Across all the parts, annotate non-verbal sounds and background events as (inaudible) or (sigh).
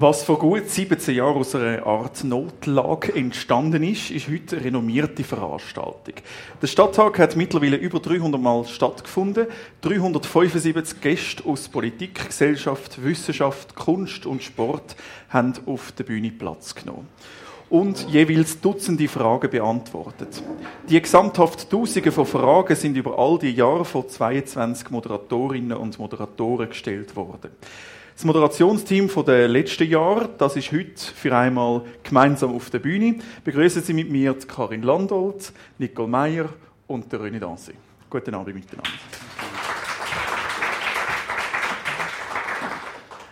Was vor gut 17 Jahren aus einer Art Notlage entstanden ist, ist heute eine renommierte Veranstaltung. Der Stadttag hat mittlerweile über 300 Mal stattgefunden. 375 Gäste aus Politik, Gesellschaft, Wissenschaft, Kunst und Sport haben auf der Bühne Platz genommen und jeweils Dutzende Fragen beantwortet. Die gesamthaft Tausende von Fragen sind über all die Jahre von 22 Moderatorinnen und Moderatoren gestellt worden. Das Moderationsteam von der letzten Jahr, das ist heute für einmal gemeinsam auf der Bühne. Begrüßen Sie mit mir Karin Landolt, Nicole Meyer und der René Dancy. Guten Abend miteinander.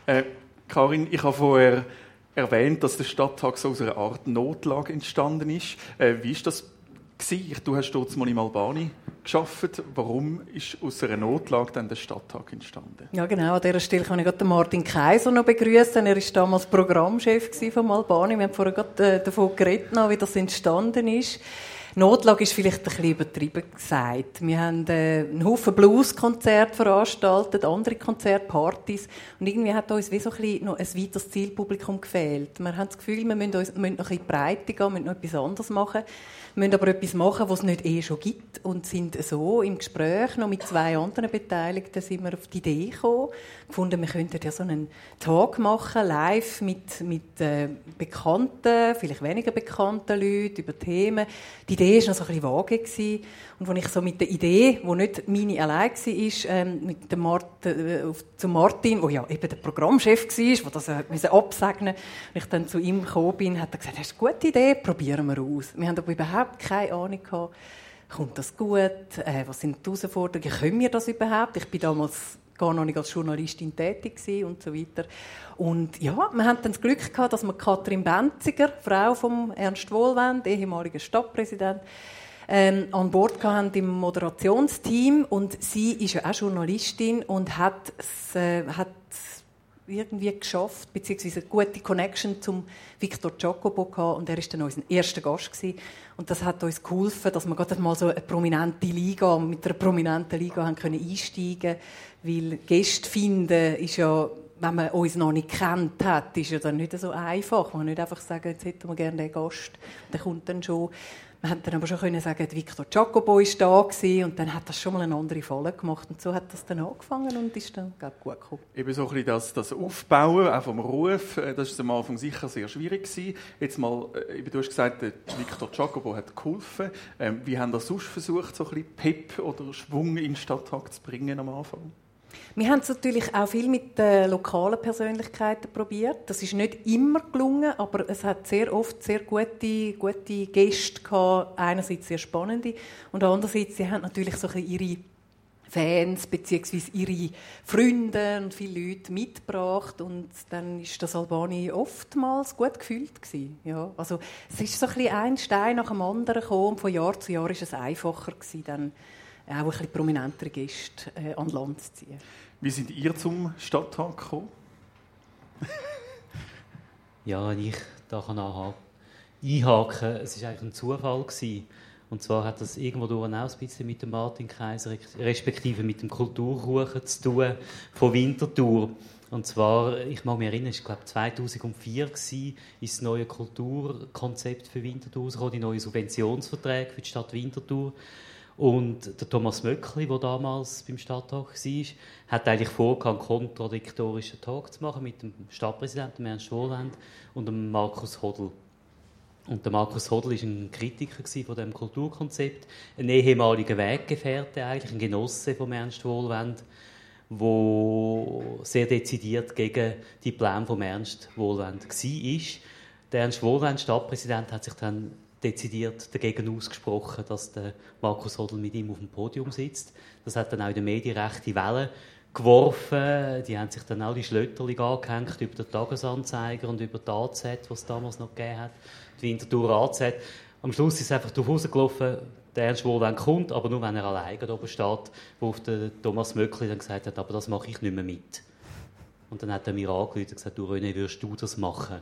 Äh, Karin, ich habe vorher erwähnt, dass der Stadttag so aus einer Art Notlage entstanden ist. Äh, wie ist das gewesen? Du hast dort mal im Albani geschafft. Warum ist aus einer Notlage dann der Stadttag entstanden? Ja, genau. An dieser Stelle kann ich gerade Martin Kaiser noch begrüßen. Er war damals Programmchef vom Albani. Wir haben vorher gerade äh, davon geredet, wie das entstanden ist. Notlage ist vielleicht ein bisschen übertrieben gesagt. Wir haben äh, einen Haufen Blueskonzerte veranstaltet, andere Konzerte, Partys. Und irgendwie hat uns wie so ein bisschen noch ein weiteres Zielpublikum gefehlt. Wir haben das Gefühl, wir müssen, uns, müssen noch ein bisschen breiter gehen, müssen noch etwas anderes machen. Müssen aber etwas machen, was es nicht eh schon gibt. Und sind so im Gespräch noch mit zwei anderen Beteiligten sind wir auf die Idee gekommen, gefunden, wir könnten ja so einen Talk machen, live mit, mit äh, bekannten, vielleicht weniger bekannten Leuten über Themen. Die Idee war noch so ein bisschen vage. Gewesen. Und als ich so mit der Idee, die nicht meine allein war, ähm, mit dem Martin, äh, zu Martin, der ja eben der Programmchef war, der das äh, absegnen musste, und ich dann zu ihm gekommen bin, hat er gesagt, das ist eine gute Idee, probieren wir aus. Wir haben aber überhaupt keine Ahnung gehabt, kommt das gut, äh, was sind die Herausforderungen, können wir das überhaupt? Ich bin damals gar noch nicht als Journalistin tätig und so weiter. Und ja, wir hatten dann das Glück gehabt, dass wir Katrin Benziger, Frau von Ernst Wohlwend, ehemaliger Stadtpräsident, ähm, an Bord haben im Moderationsteam und sie ist ja auch Journalistin und hat, äh, hat irgendwie geschafft, beziehungsweise eine gute Connection zum Victor Jacobo gehabt, und er ist dann unser erster Gast gewesen. Und das hat uns geholfen, dass wir gerade mal so eine prominente Liga, mit einer prominenten Liga haben können einsteigen weil Gäste finden ist ja, wenn man uns noch nicht kennt hat, ist ja dann nicht so einfach. Man kann nicht einfach sagen, jetzt hätten wir gerne den Gast, der kommt dann schon. Wir dann aber schon sagen, Victor Jacobo ist da und dann hat das schon mal eine andere Falle gemacht und so hat das dann angefangen und ist dann gut gekommen. Eben so ein bisschen das, das Aufbauen, auch vom Ruf, äh, das ist am Anfang sicher sehr schwierig gewesen. Jetzt mal, äh, du hast gesagt, Victor Jacobo hat geholfen. Ähm, wie haben das sonst versucht, so ein bisschen Pep oder Schwung in den Stadttag zu bringen am Anfang? Wir haben es natürlich auch viel mit den lokalen Persönlichkeiten probiert. Das ist nicht immer gelungen, aber es hat sehr oft sehr gute, gute Gäste gehabt. Einerseits sehr spannende und andererseits sie haben natürlich so ihre Fans bzw. ihre Freunde und viele Leute mitgebracht und dann ist das Albani oftmals gut gefühlt gewesen. Ja, also es ist so ein, ein Stein nach dem anderen gekommen von Jahr zu Jahr ist es einfacher gewesen, dann auch ein bisschen prominentere Gäste äh, an Land zu ziehen. Wie sind ihr zum Stadttag gekommen? (laughs) ja, ich da kann einhaken. Es war eigentlich ein Zufall. Gewesen. Und zwar hat das irgendwo durch auch ein bisschen mit dem Martin Kaiser, respektive mit dem Kulturkuchen zu tun von Winterthur. Und zwar, ich mag mich erinnern, es war glaube 2004 gewesen, ist das neue Kulturkonzept für Winterthur rausgekommen, die neuen Subventionsverträge für die Stadt Winterthur. Und der Thomas Möckli, der damals beim Stadttag war, hat eigentlich vor, einen kontradiktorischen Talk zu machen mit dem Stadtpräsidenten Ernst Wohlwend und dem Markus Hodl. Und der Markus Hodl war ein Kritiker von dem Kulturkonzept, ein ehemaliger Weggefährte, eigentlich ein Genosse von Ernst Wohlwend, wo sehr dezidiert gegen die Pläne von Ernst Wohlwend war. Der Ernst Wohlwend, Stadtpräsident, hat sich dann dezidiert dagegen ausgesprochen, dass der Markus Hodl mit ihm auf dem Podium sitzt. Das hat dann auch in den Medien rechte Wellen geworfen. Die haben sich dann alle Schlötterling angehängt über den Tagesanzeiger und über die AZ, was es damals noch gegeben hat, die Winterthur AZ. Am Schluss ist es einfach darauf rausgelaufen, der Ernst Wohlwend kommt, aber nur wenn er alleine oben steht, wo der Thomas Möckli dann gesagt hat, aber das mache ich nicht mehr mit. Und dann hat er mir angerufen und gesagt, du René, würdest du das machen?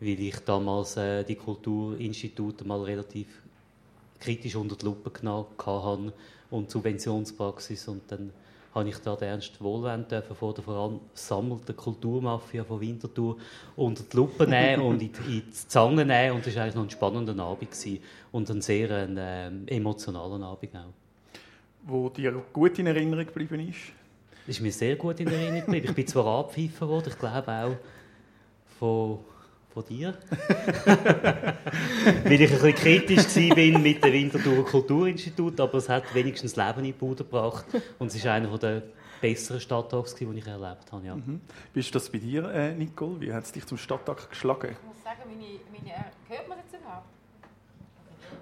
Weil ich damals äh, die Kulturinstitute mal relativ kritisch unter die Lupe genommen habe und Subventionspraxis und dann habe ich da den Ernst Wohlwend von der versammelten Kulturmafia von Winterthur unter die Lupe nehmen (laughs) und in, in die Zange nehmen. Und das war eigentlich noch ein spannender Abend gewesen. und ein sehr ein, äh, emotionaler Abend auch. Wo dir gut in Erinnerung geblieben ist? Das ist mir sehr gut in Erinnerung geblieben. Ich bin zwar (laughs) abpfiffen worden, ich glaube auch von von dir. (laughs) Weil ich ein bisschen kritisch war mit dem Winterthur Kulturinstitut, aber es hat wenigstens Leben in die Bude gebracht. Und es war einer der besseren Stadttags, die ich erlebt habe. Ja. Mhm. Wie ist das bei dir, äh, Nicole? Wie hat es dich zum Stadttag geschlagen? Ich muss sagen, meine, meine, hört man jetzt überhaupt?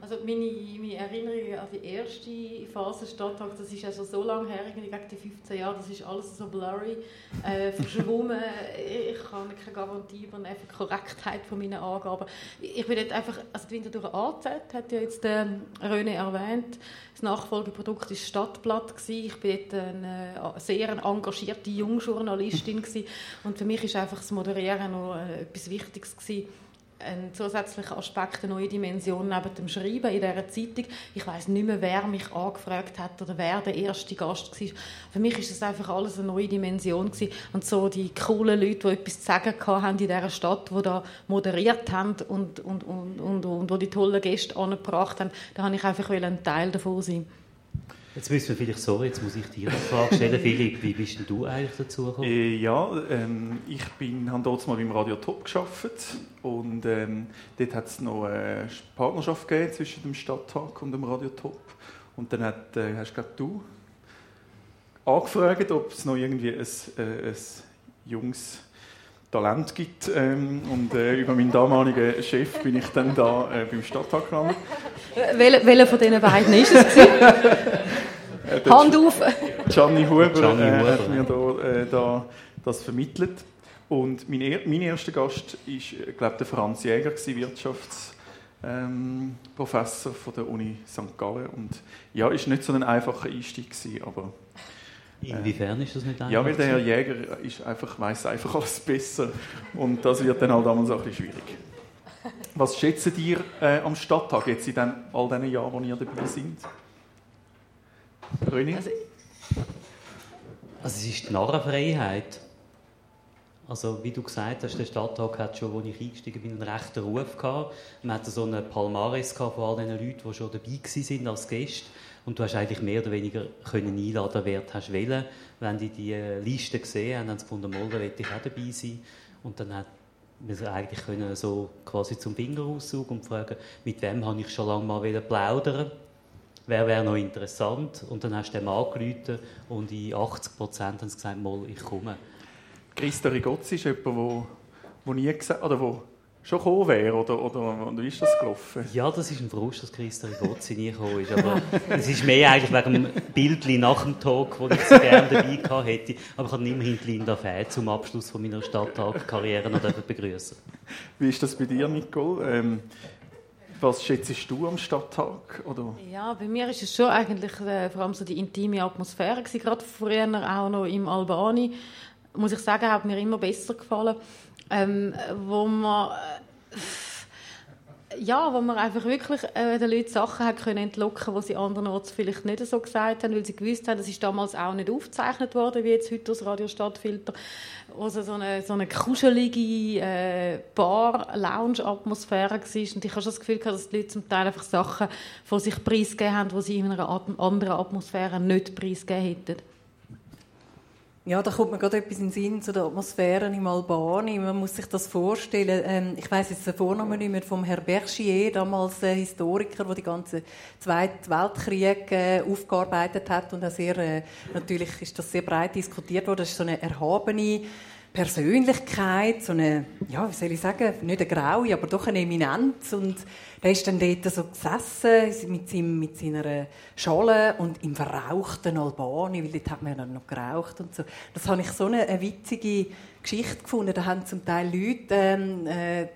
Also meine, meine Erinnerungen an die erste Phase Stadttag, das ist also so lange her, irgendwie gegen die 15 Jahre, das ist alles so blurry, äh, verschwommen. (laughs) ich habe keine Garantie über eine Korrektheit von meinen Angaben. Ich bin dort einfach, also die Winterthur AZ hat ja jetzt ähm, René erwähnt, das Nachfolgeprodukt war Stadtblatt. Gewesen. Ich war dort eine sehr engagierte Jungjournalistin gewesen. und für mich ist einfach das Moderieren noch äh, etwas Wichtiges gewesen ein zusätzlicher Aspekt, eine neue Dimension neben dem Schreiben in dieser Zeitung. Ich weiß nicht mehr, wer mich angefragt hat oder wer der erste Gast war. Für mich ist das einfach alles eine neue Dimension gewesen. und so die coolen Leute, die etwas zu sagen haben in dieser Stadt, die da moderiert haben und, und, und, und, und, und die tollen Gäste angebracht haben, da habe ich einfach ein Teil davon sein. Jetzt müssen wir vielleicht, sorry, jetzt muss ich dir eine Frage stellen. (laughs) Philipp, wie bist denn du eigentlich dazu gekommen? Äh, ja, ähm, ich bin, habe dort mal beim Radio Top gearbeitet und ähm, dort hat es noch eine Partnerschaft gegeben zwischen dem Stadttag und dem Radio Top. Und dann hat, äh, hast glaub, du angefragt, ob es noch irgendwie ein, äh, ein junges Talent gibt. Ähm, und äh, über meinen damaligen Chef bin ich dann da äh, beim Stadttag gelandet. Welcher von diesen beiden ist es? (laughs) Äh, Hand auf! (laughs) Gianni Huber, Gianni äh, hat mir da, äh, da, das vermittelt. Und mein, er, mein erster Gast war, glaube der Franz Jäger, Wirtschaftsprofessor ähm, von der Uni St. Gallen. Und ja, ist nicht so ein einfacher Einstieg gewesen, aber Inwiefern ist das nicht einfach? Ja, weil der Herr Jäger ist einfach, weiss einfach alles besser. Und das wird dann halt damals auch ein bisschen schwierig. Was schätzen ihr äh, am Stadttag jetzt in den, all diesen Jahren, wo ihr dabei seid? René? Also, also, es ist die Narrenfreiheit. Also, wie du gesagt hast, der Stadttag hat schon, als ich eingestiegen bin, einen rechten Ruf gehabt. Man hatte so einen Palmares von all den Leuten, die schon dabei waren als Gäste. Und du hast eigentlich mehr oder weniger können einladen, wer du hast wollen. Wenn die die Liste gesehen haben, haben sie gefunden, mal, da ich auch dabei sein. Und dann hat wir eigentlich können so quasi zum Fingerauszug und fragen, mit wem habe ich schon lange mal plaudern wer wäre noch interessant und dann hast du dem angerufen und in 80 Prozent haben sie gesagt, mal, ich komme. Christa Rigozzi ist jemand, der, der nie gesagt oder wo schon gekommen wäre? Oder, oder, oder wie ist das gelaufen? Ja, das ist ein Frust, dass Christa Rigozzi nie gekommen ist. Aber es ist mehr eigentlich wegen dem Bildchen nach dem Talk, das ich so gerne dabei gehabt hätte. Aber ich habe immerhin Linda Fäh zum Abschluss von meiner Stadttag-Karriere noch begrüßen. Wie ist das bei dir, Nicole? Ähm, was schätzt du am Stadttag? Oder? Ja, bei mir ist es schon eigentlich äh, vor allem so die intime Atmosphäre gewesen. Gerade früher auch noch im Albani. Muss ich sagen, hat mir immer besser gefallen ähm, wo man äh, ja, wo man einfach wirklich äh, den Leuten Sachen hat können entlocken, die sie andernorts vielleicht nicht so gesagt haben, weil sie gewusst haben, das ist damals auch nicht aufgezeichnet worden, wie jetzt heute das Radio Stadtfilter, also so eine, so eine kuschelige äh, Bar-Lounge-Atmosphäre war. Und ich schon das Gefühl gehabt, dass die Leute zum Teil einfach Sachen von sich preisgegeben haben, die sie in einer anderen Atmosphäre nicht preisgegeben hätten. Ja, da kommt mir gerade etwas in den Sinn zu der Atmosphäre im Albani. Man muss sich das vorstellen. Ähm, ich weiß jetzt den Vornamen nicht mehr vom Herr Berchier, damals ein Historiker, der die ganze Zweite Weltkrieg äh, aufgearbeitet hat und auch sehr, äh, natürlich ist das sehr breit diskutiert worden. Das ist so eine erhabene Persönlichkeit, so eine, ja, wie soll ich sagen, nicht eine graue, aber doch eine Eminenz und der ist dann dort so gesessen mit, seinem, mit seiner Schale und im verrauchten Albani, weil dort hat man dann noch geraucht und so. Das habe ich so eine, eine witzige Geschichte gefunden. Da haben zum Teil Leute ähm, äh,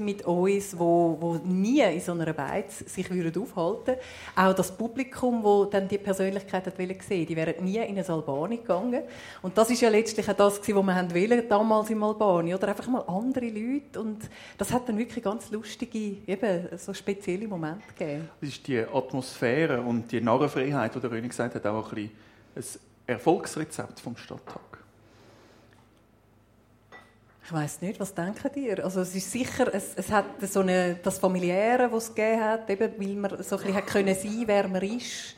mit uns, wo, wo nie in so einer Beiz sich würden aufhalten. Auch das Publikum, wo dann die Persönlichkeit hat sehen, die wären nie in ein Albani gegangen. Und das ist ja letztlich auch das, was wir haben wollen, damals im Albani, oder einfach mal andere Leute. Und das hat dann wirklich ganz lustige, eben so spezielle Momente gegeben. Das ist die Atmosphäre und die Narrenfreiheit, die der Rönig gesagt hat, auch ein bisschen Erfolgsrezept vom Stadttag? Ich weiß nicht, was denken ihr? Also es ist sicher, es, es hat so eine, das Familiäre, was es gegeben hat, eben, weil man so ein bisschen können sein, wer man ist,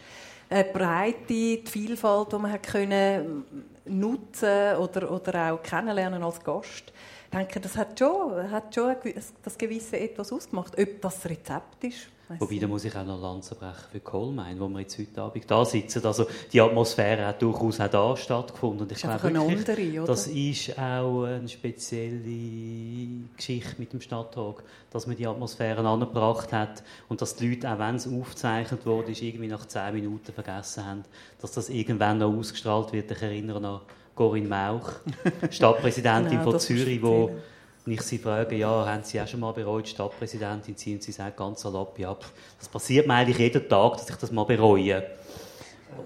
eine Breite, die Vielfalt, die man hat können nutzen oder oder auch kennenlernen als Gast. Ich denke, das hat schon, hat schon das gewisse etwas ausgemacht. Ob das Rezept ist, Wobei, da muss ich auch noch Lanze brechen für Coalmine, wo wir jetzt heute Abend da sitzen. Also, die Atmosphäre hat durchaus auch da stattgefunden. Und ich glaube wirklich, andere, das ist auch eine spezielle Geschichte mit dem Stadttag, dass man die Atmosphäre angebracht hat und dass die Leute, auch wenn es aufgezeichnet wurde, irgendwie nach zehn Minuten vergessen haben, dass das irgendwann noch ausgestrahlt wird. Ich erinnere an Corinne Mauch, (laughs) Stadtpräsidentin genau, von Zürich, die und ich sie frage, ja, haben Sie auch schon mal bereut, Stadtpräsidentin zu sein? Und sie sagt ganz salopp, ja, das passiert mir eigentlich jeden Tag, dass ich das mal bereue.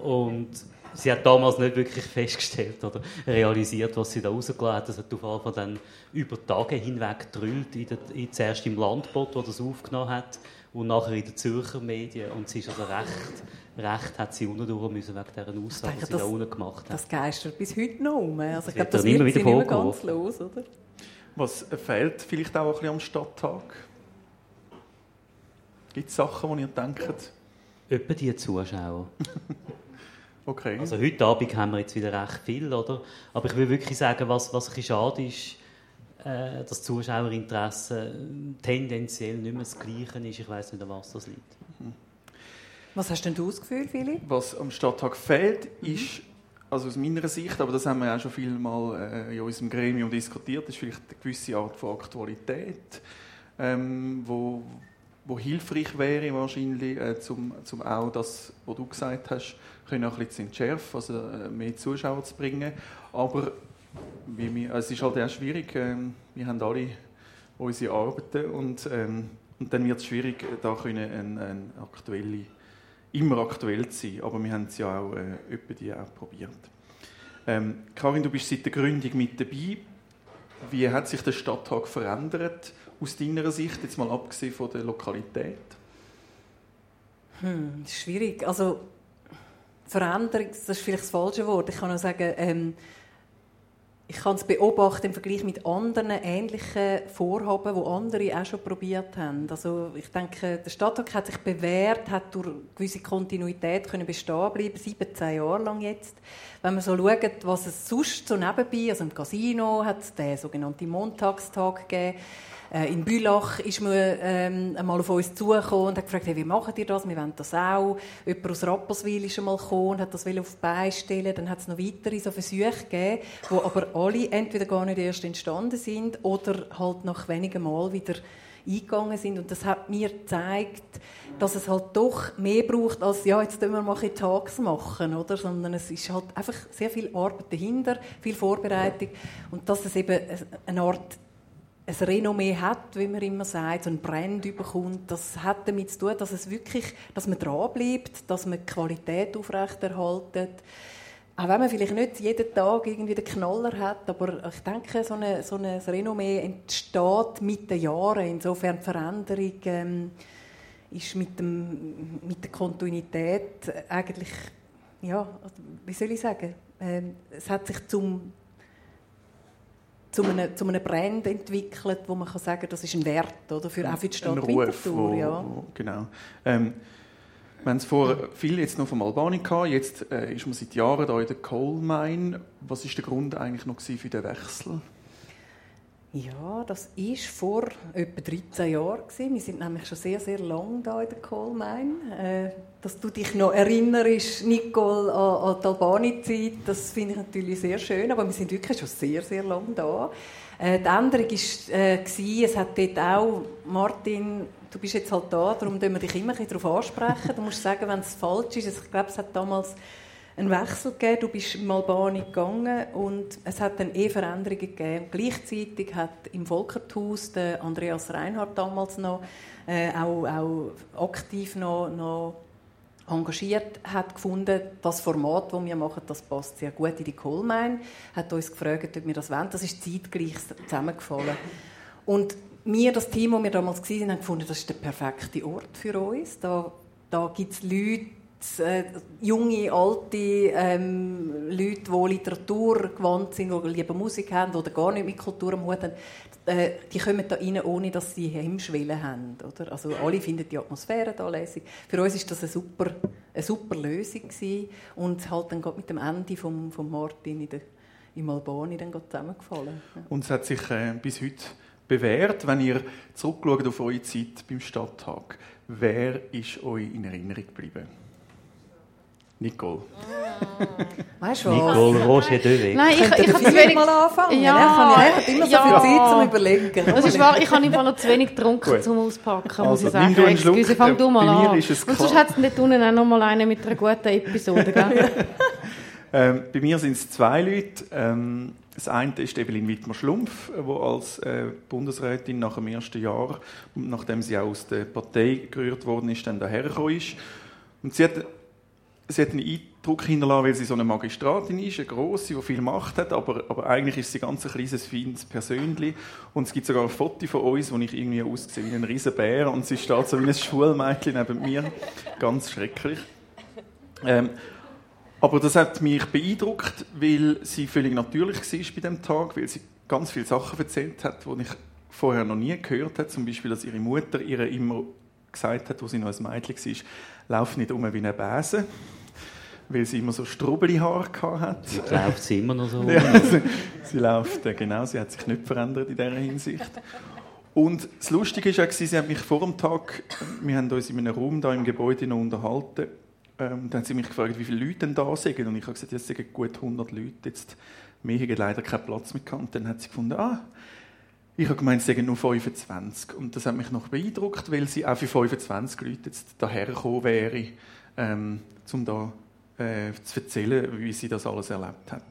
Und sie hat damals nicht wirklich (laughs) festgestellt oder realisiert, was sie da rausgelassen hat. Das hat auf jeden Fall dann über Tage hinweg gedrüllt, in der, in, zuerst im Landbot, wo das aufgenommen hat, und nachher in den Zürcher Medien. Und sie ist also recht, recht hat sie unten müssen wegen dieser Aussage, die sie das, da unten gemacht hat. Das geistert bis heute noch um. Also ich glaube, das wird sie nicht mehr ganz los, oder? Was fehlt vielleicht auch ein bisschen am Stadttag? Gibt es Sachen, die ihr denkt? Etwa die Zuschauer. (laughs) okay. Also heute Abend haben wir jetzt wieder recht viel, oder? Aber ich will wirklich sagen, was, was ein bisschen schade ist, äh, dass Zuschauerinteresse tendenziell nicht mehr das Gleiche ist. Ich weiß nicht, an was das liegt. Was hast denn du ausgeführt, Philipp? Was am Stadttag fehlt, ist also aus meiner Sicht, aber das haben wir auch schon viel mal äh, in unserem Gremium diskutiert, ist vielleicht eine gewisse Art von Aktualität, ähm, wo, wo hilfreich wäre wahrscheinlich, äh, zum, zum auch das, was du gesagt hast, können ein bisschen zu entschärfen, also äh, mehr Zuschauer zu bringen. Aber wie wir, also es ist halt auch schwierig, äh, wir haben alle unsere Arbeiten und, ähm, und dann wird es schwierig, da können eine, eine aktuelle immer aktuell zu sein, aber wir haben es ja auch äh, die auch probiert. Ähm, Karin, du bist seit der Gründung mit dabei. Wie hat sich der Stadttag verändert aus deiner Sicht, jetzt mal abgesehen von der Lokalität? Hm, schwierig. Also Veränderung, das ist vielleicht das falsche Wort. Ich kann nur sagen, ähm, ich kann es beobachten im Vergleich mit anderen ähnlichen Vorhaben, die andere auch schon probiert haben. Also ich denke, der Stadttag hat sich bewährt, hat durch gewisse Kontinuität können bestehen bleiben, 17 Jahre lang jetzt. Wenn man so schaut, was es sonst so nebenbei, also im Casino hat es den sogenannten Montagstag gegeben, äh, in Bülach ist man ähm, einmal auf uns zugekommen und hat gefragt, hey, wie macht ihr das? Wir wollen das auch. Jemand aus Rapperswil ist einmal gekommen und hat das auf die Beine stellen. Dann hat es noch weitere so Versuche gegeben, die aber alle entweder gar nicht erst entstanden sind oder halt nach wenigen Mal wieder eingegangen sind. Und das hat mir gezeigt, dass es halt doch mehr braucht, als ja, jetzt können wir mal Tags machen, oder? Sondern es ist halt einfach sehr viel Arbeit dahinter, viel Vorbereitung. Und dass es eben eine Art ein Renommee hat, wie man immer sagt, so ein Brand bekommt, das hat damit zu tun, dass es wirklich, dass man dranbleibt, dass man die Qualität aufrechterhaltet. Auch wenn man vielleicht nicht jeden Tag irgendwie den Knaller hat, aber ich denke, so, eine, so ein Renommee entsteht mit den Jahren. Insofern die Veränderung ähm, ist mit, dem, mit der Kontinuität eigentlich, ja, wie soll ich sagen, ähm, es hat sich zum zu einem, zu einem Brand entwickelt, wo man kann sagen das ist ein Wert oder, für, auch für die Stadt Winterthur. Wo, ja. Wo, genau. Ähm, wir haben es vorher viel jetzt noch vom Albani gehabt, jetzt äh, ist man seit Jahren da in der Coal Mine. Was ist der Grund eigentlich noch für den Wechsel? Ja, das war vor etwa 13 Jahren. Wir sind nämlich schon sehr, sehr lange hier in der Coal Mine. Äh, dass du dich noch erinnerst, Nicole, an, die Albani-Zeit, das finde ich natürlich sehr schön. Aber wir sind wirklich schon sehr, sehr lange da. Äh, die Änderung war, äh, es hat dort auch, Martin, du bist jetzt halt da, darum müssen wir dich immer darauf ansprechen. Du musst sagen, wenn es falsch ist. Ich glaube, es hat damals einen Wechsel gegeben. Du bist im Albani gegangen und es hat dann eh Veränderungen gegeben. Gleichzeitig hat im Volkerthaus der Andreas Reinhardt damals noch äh, auch, auch aktiv noch, noch engagiert hat gefunden, das Format, das wir machen, das passt sehr gut in die Coalmine. Hat uns gefragt, ob wir das wollen. Das ist zeitgleich zusammengefallen. Und wir, das Team, das wir damals waren, haben gefunden, das ist der perfekte Ort für uns. Da, da gibt es Leute, äh, junge, alte ähm, Leute, die Literatur gewandt sind, die lieber Musik haben oder gar nicht mit Kultur am Hut haben, äh, die kommen da rein, ohne dass sie Hemmschwellen haben. Oder? Also alle finden die Atmosphäre da lässig. Für uns ist das eine super, eine super Lösung gewesen. und halt dann mit dem Ende von vom Martin in der, im Albani dann zusammengefallen. Ja. Und es hat sich äh, bis heute bewährt, wenn ihr zurückschaut auf eure Zeit beim Stadttag. Wer ist euch in Erinnerung geblieben? Nicole. Weißt du was? Nicole Roger Dewey. Nein, ich, ich, ich kann wenig mal anfangen. Ja, ich habe immer so ja. viel Zeit zum Überlegen. Das ist wahr, ich habe einfach noch zu wenig getrunken Gut. zum Auspacken, also, muss ich sagen. Excuse, fang du mal an. Und sonst hat es nicht unten auch noch mal eine mit einer guten Episode, gell? (laughs) ähm, bei mir sind es zwei Leute. Ähm, das eine ist Evelyn Wittmer-Schlumpf, die als äh, Bundesrätin nach dem ersten Jahr, nachdem sie auch aus der Partei gerührt worden ist, dann dahergekommen ist. Und sie hat sie hat einen Eindruck hinterlassen, weil sie so eine Magistratin ist, eine grosse, die viel Macht hat, aber, aber eigentlich ist sie ganz ein kleines, feines Persönchen. Und es gibt sogar ein Foto von uns, wo ich irgendwie aussehe wie ein Riesenbär und sie steht so wie ein Schulmädchen neben mir. Ganz schrecklich. Ähm, aber das hat mich beeindruckt, weil sie völlig natürlich war bei dem Tag, weil sie ganz viele Sachen erzählt hat, die ich vorher noch nie gehört habe. Zum Beispiel, dass ihre Mutter ihr immer gesagt hat, wo sie noch ein Mädchen war, lauf nicht um wie ein Besen weil sie immer so strubbeli Haare hat. Sie läuft sie immer noch so. ja, sie, sie läuft, genau, sie hat sich nicht verändert in dieser Hinsicht. Und das Lustige war, sie hat mich vor dem Tag, wir haben uns in einem Raum da im Gebäude noch unterhalten, ähm, dann hat sie mich gefragt, wie viele Leute denn da sind. Und ich habe gesagt, jetzt sind gut 100 Leute. Jetzt, wir haben leider keinen Platz mehr gehabt. Und dann hat sie gefunden, ah, ich habe gemeint, es seien nur 25. Und das hat mich noch beeindruckt, weil sie auch für 25 Leute jetzt dahergekommen wäre, ähm, um da äh, zu erzählen, wie sie das alles erlebt hat.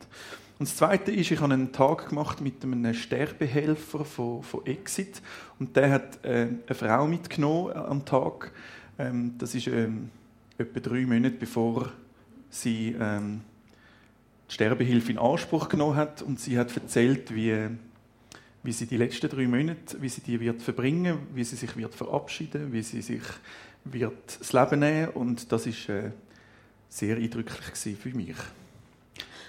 Und das Zweite ist, ich habe einen Tag gemacht mit einem Sterbehelfer von, von Exit und der hat äh, eine Frau mitgenommen am Tag. Ähm, das ist ähm, etwa drei Monate bevor sie ähm, die Sterbehilfe in Anspruch genommen hat und sie hat erzählt, wie, wie sie die letzten drei Monate, wie sie die wird verbringen, wie sie sich wird verabschieden, wie sie sich wird das Leben nehmen und das ist äh, sehr eindrücklich für mich.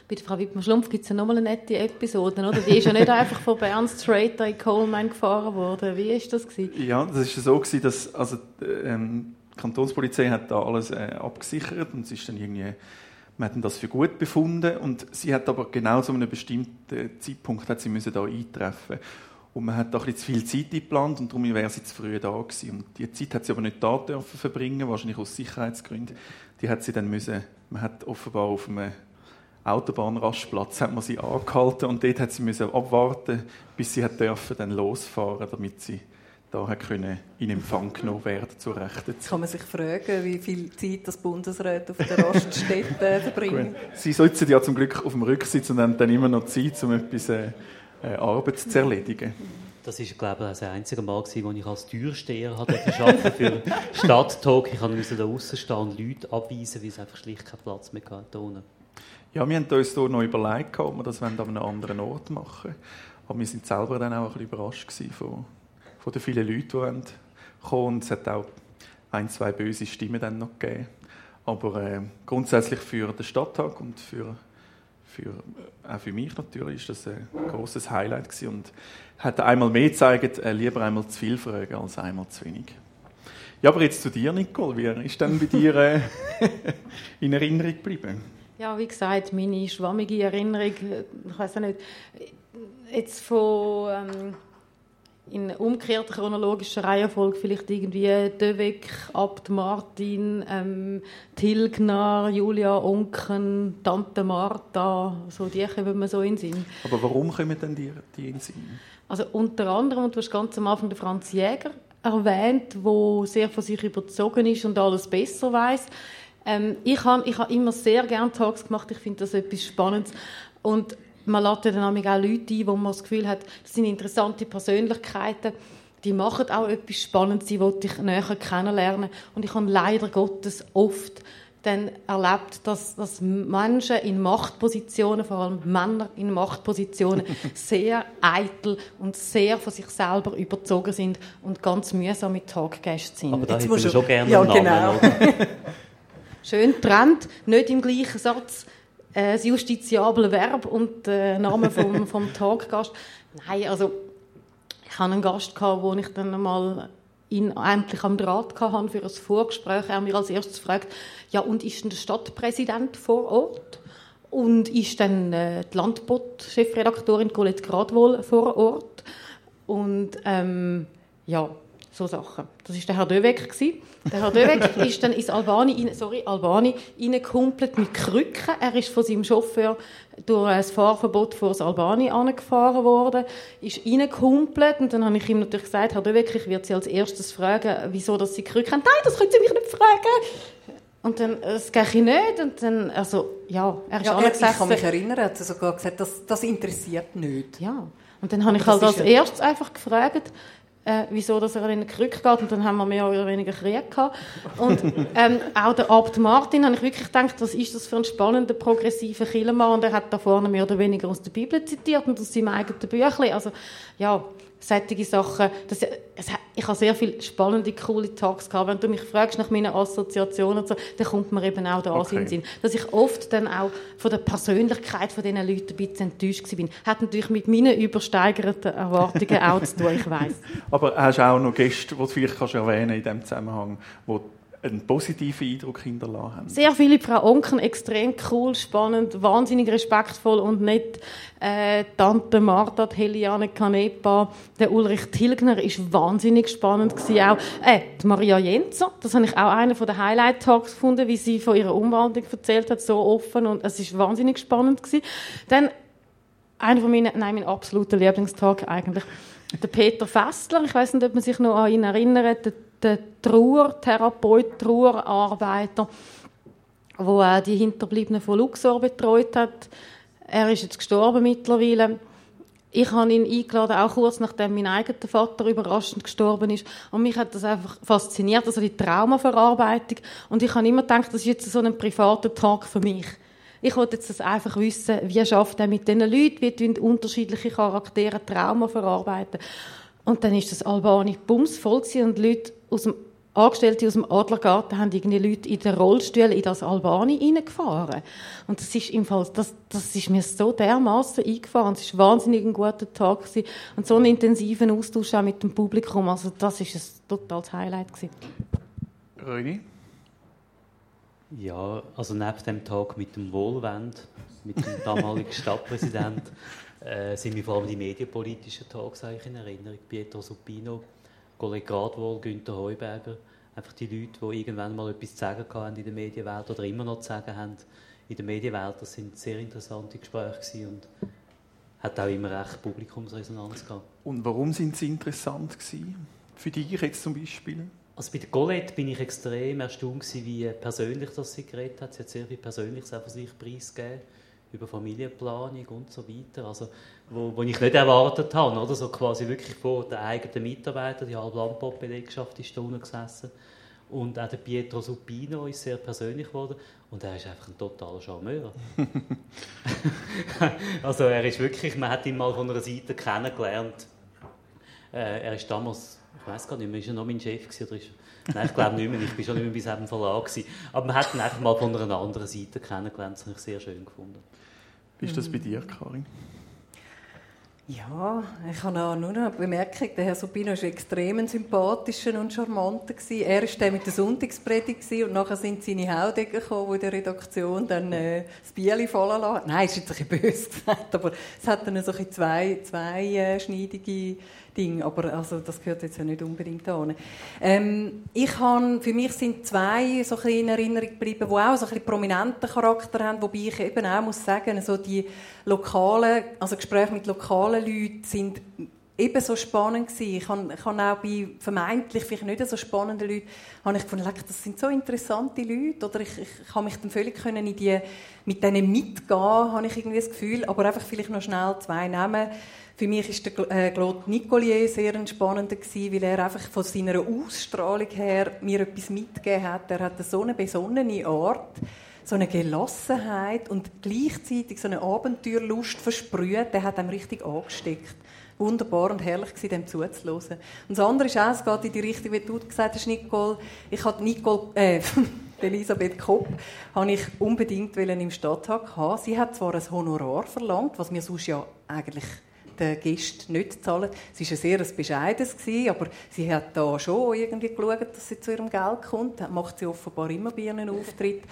Bei der Frau Wittmann-Schlumpf gibt es ja nochmal eine nette Episode, oder? Die ist ja nicht einfach von Bern straight in Coleman gefahren worden. Wie war das? Gewesen? Ja, das ist so, gewesen, dass also, ähm, die Kantonspolizei hat da alles äh, abgesichert und es ist dann irgendwie, man hat das für gut befunden und sie hat aber genau zu einem bestimmten Zeitpunkt hat sie müssen da eintreffen und man hat da ein zu viel Zeit geplant und darum wäre sie zu früh da gewesen. Und die Zeit hat sie aber nicht da dürfen verbringen, wahrscheinlich aus Sicherheitsgründen die hat sie dann müssen, man hat offenbar auf einem Autobahnrastplatz hat man sie angehalten und dort hat sie müssen abwarten, bis sie hat dürfen dann losfahren, damit sie da können in Empfang genommen werden zur rechten Zeit. Kann man sich fragen, wie viel Zeit das Bundesrat auf der Raststätte (laughs) verbringen? Sie sitzen ja zum Glück auf dem Rücksitz und haben dann immer noch Zeit, um etwas äh, äh Arbeit zu erledigen. Das war, glaube ich, das einzige Mal, wo ich als Türsteher hatte für (laughs) Stadttalk. Ich musste da außen stehen und Leute abweisen, weil es einfach schlicht keinen Platz mehr hatte. Ja, wir haben uns hier noch überlegt, ob wir das an einem anderen Ort machen Aber wir sind selber dann auch ein bisschen überrascht von, von den vielen Leuten, die kommen. Und es hat auch ein, zwei böse Stimmen dann noch gegeben. Aber äh, grundsätzlich für den Stadttag und für für, auch für mich natürlich ist das ein großes Highlight gewesen und hat einmal mehr gezeigt, äh, lieber einmal zu viel fragen als einmal zu wenig. Ja, aber jetzt zu dir, Nicole. Wie ist denn bei dir äh, (laughs) in Erinnerung geblieben? Ja, wie gesagt, meine schwammige Erinnerung, äh, ich weiß nicht, jetzt von ähm, in umgekehrter chronologischer Reihenfolge vielleicht irgendwie Döweg, Abt Martin, ähm, Tilgner, Julia Unken, Tante Martha, so die kommen mir so in den Sinn. Aber warum kommen denn die, die in den Sinn? Also unter anderem, und du hast ganz am Anfang den Franz Jäger erwähnt, wo sehr von sich überzogen ist und alles besser weiß. Ähm, ich habe ich hab immer sehr gerne Talks gemacht. Ich finde das etwas Spannendes. Und man lädt dann auch Leute ein, wo man das Gefühl hat, das sind interessante Persönlichkeiten, die machen auch etwas Spannendes, die wollte ich näher kennenlernen. Und ich habe leider Gottes oft dann erlebt, dass, dass Menschen in Machtpositionen, vor allem Männer in Machtpositionen, (laughs) sehr eitel und sehr von sich selber überzogen sind und ganz mühsam mit Taggästen sind. Aber da hätten wir schon gerne ja, genau. (laughs) schön trennt, nicht im gleichen Satz äh, das justiziable Verb und der Name vom, (laughs) vom Talkgast. Nein, also ich hatte einen Gast, gehabt, wo ich dann einmal ihn endlich am Draht hatte für ein Vorgespräch. Er mir als erstes fragt, ja, und ist denn der Stadtpräsident vor Ort? Und ist dann äh, die Landbot-Chefredaktorin Colette Gradwohl vor Ort? Und ähm, ja, so Sachen. Das war der Herr Döweg. Der Herr Döweg (laughs) ist dann ins Albani, sorry, Albani reingekumpelt mit Krücken. Er ist von seinem Chauffeur durch ein Fahrverbot vor das Albani angefahren worden, ist reingekumpelt und dann habe ich ihm natürlich gesagt, Herr Döweg, ich werde Sie als erstes fragen, wieso dass Sie Krücken haben. Nein, das können Sie mich nicht fragen. Und dann, das gehe ich nicht. Und dann, also, ja, er ist ja, er, Ich kann mich erinnern, er hat sogar gesagt, das, das interessiert nicht. Ja. Und dann habe ich halt als erstes einfach gefragt, äh, wieso dass er in den Krück geht. Und dann haben wir mehr oder weniger Krieg gehabt. Und ähm, auch der Abt Martin, habe ich wirklich gedacht, was ist das für ein spannender, progressiver Killermann. Und er hat da vorne mehr oder weniger aus der Bibel zitiert und aus seinem eigenen Büchlein. Also, ja, solche Sachen. Das, es, ich habe sehr viele spannende, coole Talks gehabt. Wenn du mich fragst nach meinen Assoziationen, so, dann kommt mir eben auch da okay. in den Sinn. Dass ich oft dann auch von der Persönlichkeit von diesen Leuten ein bisschen enttäuscht war. Hat natürlich mit meinen übersteigerten Erwartungen (laughs) auch zu tun, ich weiss. Aber hast du auch noch Gäste, die du vielleicht kannst erwähnen in diesem Zusammenhang, die einen positiven Eindruck hinterlassen haben. Sehr viele Frau Onken, extrem cool, spannend, wahnsinnig respektvoll und nett. Äh, Tante Martha, die Heliane Canepa, der Ulrich Tilgner ist wahnsinnig spannend gewesen. Auch äh, die Maria Jenzer, das habe ich auch einer von den Highlight Talks gefunden, wie sie von ihrer Umwandlung erzählt hat, so offen und es ist wahnsinnig spannend gewesen. Dann einer von meinen, nein, mein absoluter Lieblingstag eigentlich. Der Peter Fessler, ich weiß nicht, ob man sich noch an ihn erinnert, der der Trauertherapeut, Trauerarbeiter, der auch die Hinterbliebenen von Luxor betreut hat. Er ist jetzt gestorben mittlerweile. Ich habe ihn eingeladen, auch kurz nachdem mein eigener Vater überraschend gestorben ist. Und mich hat das einfach fasziniert, also die Traumaverarbeitung. Und ich habe immer gedacht, das ist jetzt so ein privater Tag für mich. Ich wollte jetzt das einfach wissen, wie schafft er mit diesen Leuten, wie tun unterschiedliche Charaktere Trauma verarbeiten. Und dann ist das Albani bumsvoll und Leute aus dem Angestellte aus dem Adlergarten haben irgendwie Leute in den Rollstuhl in das Albani reingefahren. Und das ist im Fall, das, das ist mir so dermaßen eingefahren. Es war wahnsinnig ein guter Tag gewesen. und so einen intensiven Austausch auch mit dem Publikum. Also das ist ein totales Highlight gewesen. Reini? Ja, also neben dem Tag mit dem Wohlwend, mit dem damaligen (laughs) Stadtpräsidenten, äh, sind mir vor allem die medienpolitischen Tags in Erinnerung. Pietro Supino, Kollege Gradwohl, Günther Heuberger. Einfach die Leute, die irgendwann mal etwas zu sagen haben in der Medienwelt oder immer noch zu sagen haben in der Medienwelt. Das sind sehr interessante Gespräche und hat auch immer recht Publikumsresonanz gehabt. Und warum sind sie interessant gewesen? Für dich jetzt zum Beispiel? Also bei der Colette bin ich extrem erstaunt gewesen, wie persönlich das sie geredet hat. Sie hat sehr viel Persönliches auch von sich preisgegeben über Familienplanung und so weiter, also wo, wo ich nicht erwartet habe, oder? So quasi wirklich vor den eigenen Mitarbeitern, die halbe Landbau-Belegschaft ist da unten gesessen und auch der Pietro Supino ist sehr persönlich geworden und er ist einfach ein totaler Charmeur. (laughs) also er ist wirklich, man hat ihn mal von einer Seite kennengelernt. Äh, er ist damals, ich weiß gar nicht mehr, ist er noch mein Chef gewesen, oder ist Nein, ich glaube nicht mehr. Ich war schon nicht mehr bei diesem Verlag. Gewesen. Aber man hat ihn einfach mal von einer anderen Seite kennengelernt. Das habe ich sehr schön gefunden. Wie ist das bei dir, Karin? Ja, ich habe auch nur eine Bemerkung, der Herr Subino war extrem ein sympathischer und charmanter. Er war der mit der Sonntagspredigt und nachher sind seine Haudegen gekommen, die in der Redaktion dann äh, das Bier fallen lassen. Nein, ist jetzt ein bisschen böse gesagt, aber es hat dann so ein zwei, zwei äh, schneidige Ding, aber also, das gehört jetzt ja nicht unbedingt an. Ähm, ich habe, für mich sind zwei so ein in Erinnerung geblieben, die auch so ein prominenten Charakter haben, wobei ich eben auch muss sagen, so die lokalen, also Gespräche mit lokalen Leuten sind ebenso spannend gewesen. Ich habe, ich habe auch bei vermeintlich vielleicht nicht so spannenden Leuten habe ich gefunden, das sind so interessante Leute oder ich, ich, ich habe mich dann völlig können in die, mit denen mitgehen, habe ich irgendwie das Gefühl, aber einfach vielleicht noch schnell zwei Namen für mich ist der äh, Claude Nicolier sehr spannender gewesen, weil er einfach von seiner Ausstrahlung her mir etwas mitgegeben hat. Er hat so eine besonnene Art, so eine Gelassenheit und gleichzeitig so eine Abenteuerlust versprüht. Der hat einem richtig angesteckt. Wunderbar und herrlich gewesen, dem zuzuhören. Und das andere ist auch, es geht in die Richtung, wie du gesagt hast, Nicole. Ich habe Nicole, äh, (laughs) Elisabeth Kopp, habe ich unbedingt im Stadttag haben. Sie hat zwar ein Honorar verlangt, was mir sonst ja eigentlich den Gästen nicht zahlen. Es war ein sehr bescheidenes, aber sie hat da schon irgendwie geschaut, dass sie zu ihrem Geld kommt. Das macht sie offenbar immer bei ihren Auftritten.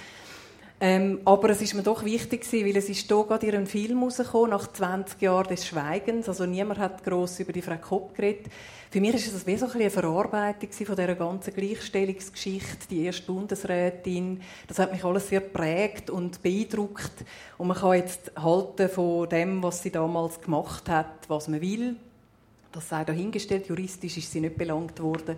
Ähm, aber es ist mir doch wichtig gewesen, weil es ist hier gerade ihren Film rausgekommen, nach 20 Jahren des Schweigens. Also niemand hat gross über die Frau Kopp geredet. Für mich ist es wie so ein eine Verarbeitung von dieser ganzen Gleichstellungsgeschichte, die erste Bundesrätin. Das hat mich alles sehr prägt und beeindruckt. Und man kann jetzt halten von dem, was sie damals gemacht hat, was man will. Das sei dahingestellt. Juristisch ist sie nicht belangt worden.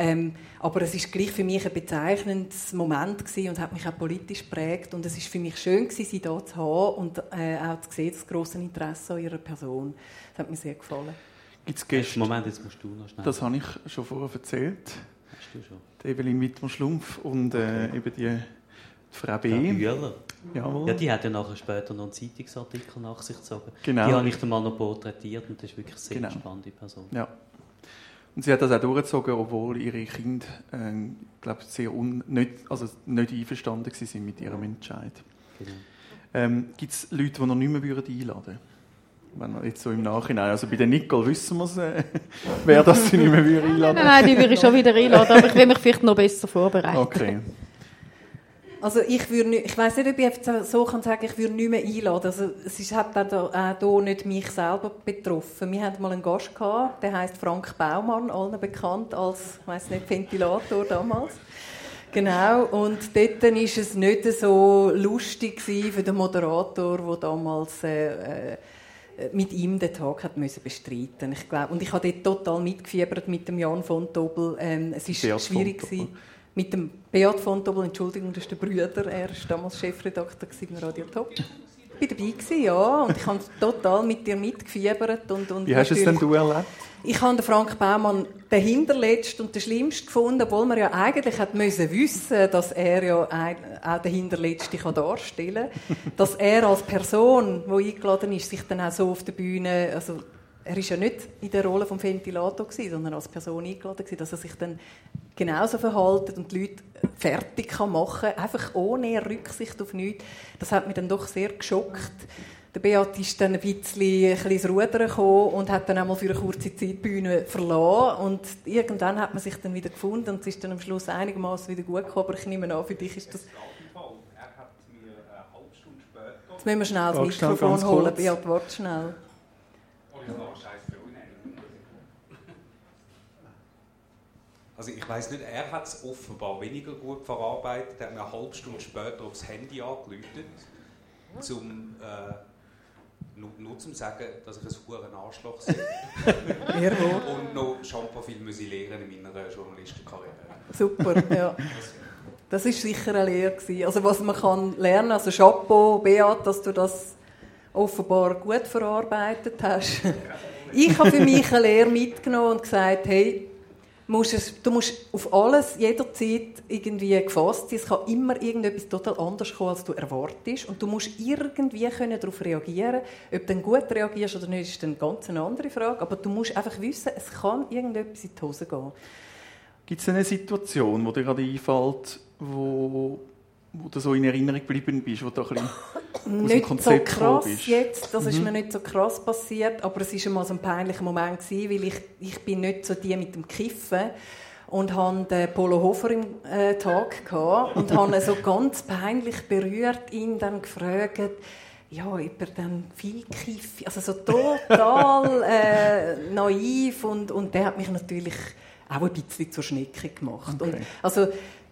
Ähm, aber es ist gleich für mich ein bezeichnendes Moment gewesen und hat mich auch politisch geprägt. Und es ist für mich schön gewesen, sie hier zu haben und äh, auch zu sehen, das grosse Interesse an ihrer Person. Das hat mir sehr gefallen. Gibt's Gäste? Moment, jetzt musst du noch schnell. Das habe ich schon vorher erzählt. Hast du schon? Die Evelyn Wittmer-Schlumpf und äh, eben die Frau B. Frau Bühler. Jawohl. Ja, die hat ja nachher später noch einen Zeitungsartikel nach sich gezogen. Genau. Die habe ich dann mal noch porträtiert und das ist wirklich eine sehr Genau. spannende Person. Ja. Und sie hat das auch durchgezogen, obwohl ihre Kinder, äh, glaube sehr un nicht, also nicht einverstanden waren mit ihrem Entscheid. Genau. Ähm, Gibt es Leute, die noch nicht mehr würden einladen würden? Wenn jetzt so im Nachhinein, also bei der Nicole wissen wir es, äh, (laughs) wer das sie nicht mehr würde einladen nein, nein, die würde ich schon wieder einladen, aber ich will mich vielleicht noch besser vorbereiten. Okay. Also ich würde nicht, ich weiß nicht, ob ich jetzt so kann sagen, ich würde nicht mehr einladen. Also es ist, hat auch hier nicht mich selber betroffen. Wir hatten mal einen Gast gehabt, der heißt Frank Baumann, allen bekannt als, ich weiß nicht, Ventilator damals. Genau. Und dort war es nicht so lustig für den Moderator, der damals äh, äh, mit ihm den Tag hat müssen bestreiten. Ich glaube, und ich habe dort total mitgefiebert mit dem Jan von Tobel. Ähm, es ist Beat schwierig von Tobel. Mit dem Beat von Tobel, Entschuldigung, das ist der Brüder. Er war damals Chefredakteur beim Radio Top. Ich war dabei, gewesen, ja. Und ich habe total mit dir mitgefiebert. Und, und Wie hast du es denn du erlebt? ich habe den Frank Baumann den hinterletzten und den schlimmsten gefunden, obwohl man ja eigentlich hat müssen wissen, dass er ja auch den hinterletzten kann darstellen kann. dass er als Person, die eingeladen ist, sich dann auch so auf der Bühne, also er ist ja nicht in der Rolle vom Ventilator gewesen, sondern als Person eingeladen gewesen, dass er sich dann genauso verhalten und die Leute fertig kann machen, einfach ohne Rücksicht auf nichts. Das hat mich dann doch sehr geschockt. Der Beat ist dann ein bisschen, ein bisschen ins Rudern gekommen und hat dann einmal für eine kurze Zeit die Bühne verlassen. Und irgendwann hat man sich dann wieder gefunden und es ist dann am Schluss einigermaßen wieder gut gekommen. Aber ich nehme an, für dich ist das... Er hat mir eine halbe Stunde später Jetzt müssen wir schnell das Mikrofon holen. Beat, warte schnell. Also ich weiß nicht, er hat es offenbar weniger gut verarbeitet. Er hat mir eine halbe Stunde später aufs Handy angerufen, zum, äh, nur, nur zum sagen, dass ich ein verdammter Arschloch bin (laughs) und noch paar viel muss ich lernen in meiner Journalistenkarriere. Super, (laughs) ja. Das war sicher eine Lehre. gewesen. Also was man kann lernen, also Chapeau, Beat, dass du das offenbar gut verarbeitet hast. Ich habe für mich eine Lehre mitgenommen und gesagt, hey, musst es, du musst auf alles jederzeit irgendwie gefasst sein. Es kann immer irgendetwas total anders kommen, als du erwartest. Und du musst irgendwie können darauf reagieren Ob du dann gut reagierst oder nicht, ist dann ganz eine andere Frage. Aber du musst einfach wissen, es kann irgendetwas in die Hose gehen. Gibt es eine Situation, die dir gerade einfällt, wo, wo du so in Erinnerung geblieben bist, wo du ein bisschen (coughs) aus nicht so Konzept gekommen krass bist? jetzt, das ist mir nicht so krass passiert, aber es war einmal so ein peinlicher Moment gewesen, weil ich, ich bin nicht so die mit dem Kiffen und hatte den Polo Hofer im äh, Tag gehabt und habe ihn so (laughs) ganz peinlich berührt, ihn dann gefragt, ja, ob er dann viel kifft, also so total (laughs) äh, naiv und, und der hat mich natürlich auch ein bisschen zur Schnecke gemacht. Okay. Und, also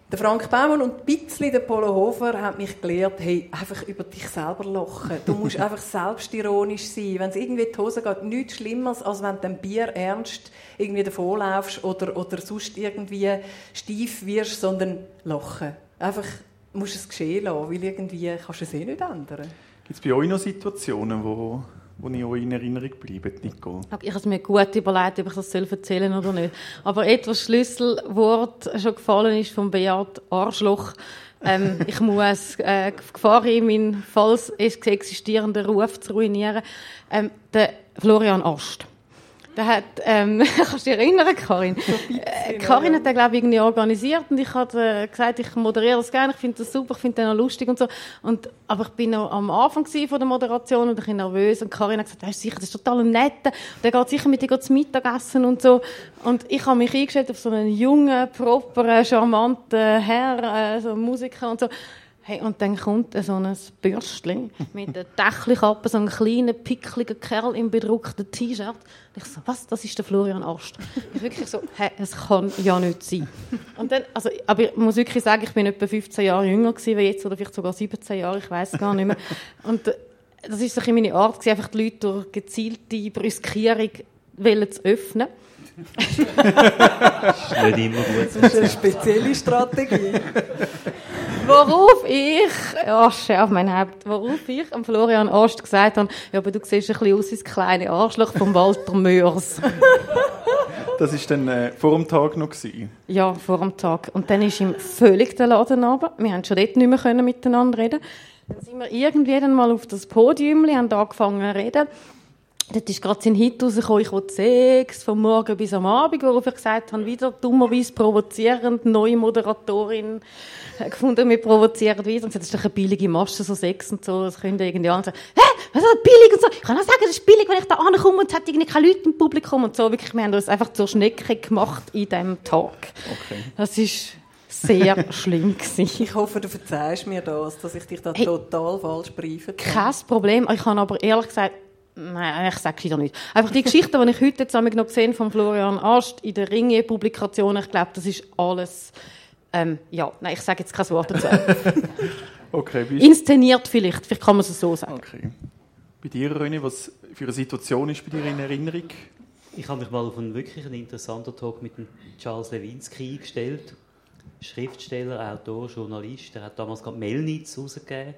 der Frank Baumann und ein bisschen der Polo Hofer haben mich gelehrt, hey, einfach über dich selber lachen. Du musst (laughs) einfach selbstironisch sein. Wenn es irgendwie in die Hose geht, nichts Schlimmeres, als wenn du dem Bier ernst irgendwie davonlaufst oder, oder sonst irgendwie steif wirst, sondern lachen. Einfach musst du es geschehen lassen, weil irgendwie kannst du es eh nicht ändern. Gibt es bei euch noch Situationen, wo, wo ich euch in Erinnerung bleiben? Okay, Ich habe es mir gut überlegt, ob ich das soll erzählen oder nicht. Aber etwas Schlüsselwort schon gefallen ist vom Beat Arschloch. Ähm, (laughs) ich muss äh, Gefahr in meinen falls existierenden Ruf zu ruinieren. Ähm, der Florian Ast. Der hat, ähm, (laughs) kannst du dich erinnern, Karin? Äh, Karin hat den, glaube ich, irgendwie organisiert und ich habe äh, gesagt, ich moderiere das gerne, ich finde das super, ich finde den auch lustig und so. Und, aber ich bin noch am Anfang von der Moderation und ich bin nervös und Karin hat gesagt, weißt sicher, das ist total nett. Der geht sicher mit dir zum Mittagessen und so. Und ich habe mich eingestellt auf so einen jungen, properen, charmanten Herr, äh, so Musiker und so. Hey, und dann kommt so ein Bürstchen mit einer Dächelkappe, so ein kleiner, pickliger Kerl im bedruckten T-Shirt. Ich so, was, das ist der Florian Arst. Ich wirklich so, hey, es kann ja nicht sein. Und dann, also, aber ich muss wirklich sagen, ich bin etwa 15 Jahre jünger gewesen, wie jetzt, oder vielleicht sogar 17 Jahre, ich weiß gar nicht mehr. Und äh, das ist so meine Art, gewesen, einfach die Leute durch gezielte Brüskierung zu öffnen. (laughs) das ist nicht immer gut. Das ist eine spezielle Strategie. (laughs) Worauf ich, Asche auf mein Haupt, worauf ich am Florian Ast gesagt habe, ja, aber du siehst ein bisschen aus wie das kleine Arschloch von Walter Mörs. (laughs) Das war dann äh, vor dem Tag noch? Gewesen. Ja, vor dem Tag. Und dann ist ihm völlig der Laden runter. Wir haben schon dort nicht mehr können miteinander reden Dann sind wir irgendwie dann mal auf das Podium, haben angefangen zu reden. Dort ist gerade sein Hit rausgekommen, ich will Sex, vom Morgen bis am Abend, worauf ich gesagt habe, wieder dummerweise provozierend, neue Moderatorin gefunden, wir provozieren wieder. Und gesagt, das ist doch eine billige Masche, so Sex und so. Das können irgendwie andere sagen, hä, was ist das billig und so. Ich kann auch sagen, das ist billig, wenn ich da ankomme und es hat irgendwie keine Leute im Publikum und so. Wirklich, wir haben uns einfach zur Schnecke gemacht in diesem Tag. Okay. Das ist sehr (laughs) schlimm gewesen. Ich hoffe, du verzeihst mir das, dass ich dich da hey, total falsch briefe. Kein Problem. Ich habe aber ehrlich gesagt Nein, ich sage wieder nicht. Einfach die Geschichte, die ich heute jetzt noch gesehen von Florian Ast in der Ringe-Publikation, ich glaube, das ist alles, ähm, ja, nein, ich sage jetzt kein Wort dazu. (laughs) okay, Inszeniert vielleicht, vielleicht kann man es so sagen. Okay. Bei dir, René, was für eine Situation ist bei dir in Erinnerung? Ich habe mich mal auf einen wirklich interessanten Talk mit dem Charles Lewinsky eingestellt. Schriftsteller, Autor, Journalist. Der hat damals gerade Melnitz rausgegeben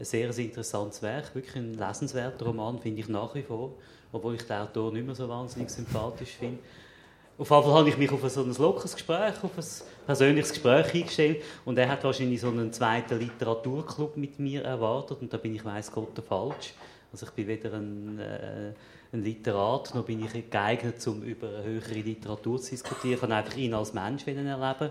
ein sehr interessantes Werk, wirklich ein lesenswerter Roman, finde ich nach wie vor, obwohl ich den Autor nicht mehr so wahnsinnig sympathisch finde. Auf jeden Fall habe ich mich auf so ein lockeres Gespräch, auf ein persönliches Gespräch eingestellt und er hat wahrscheinlich so einen zweiten Literaturclub mit mir erwartet und da bin ich weiß Gott falsch. Also ich bin weder ein, äh, ein Literat, noch bin ich geeignet, um über höhere Literatur zu diskutieren. Ich kann einfach ihn als Mensch erleben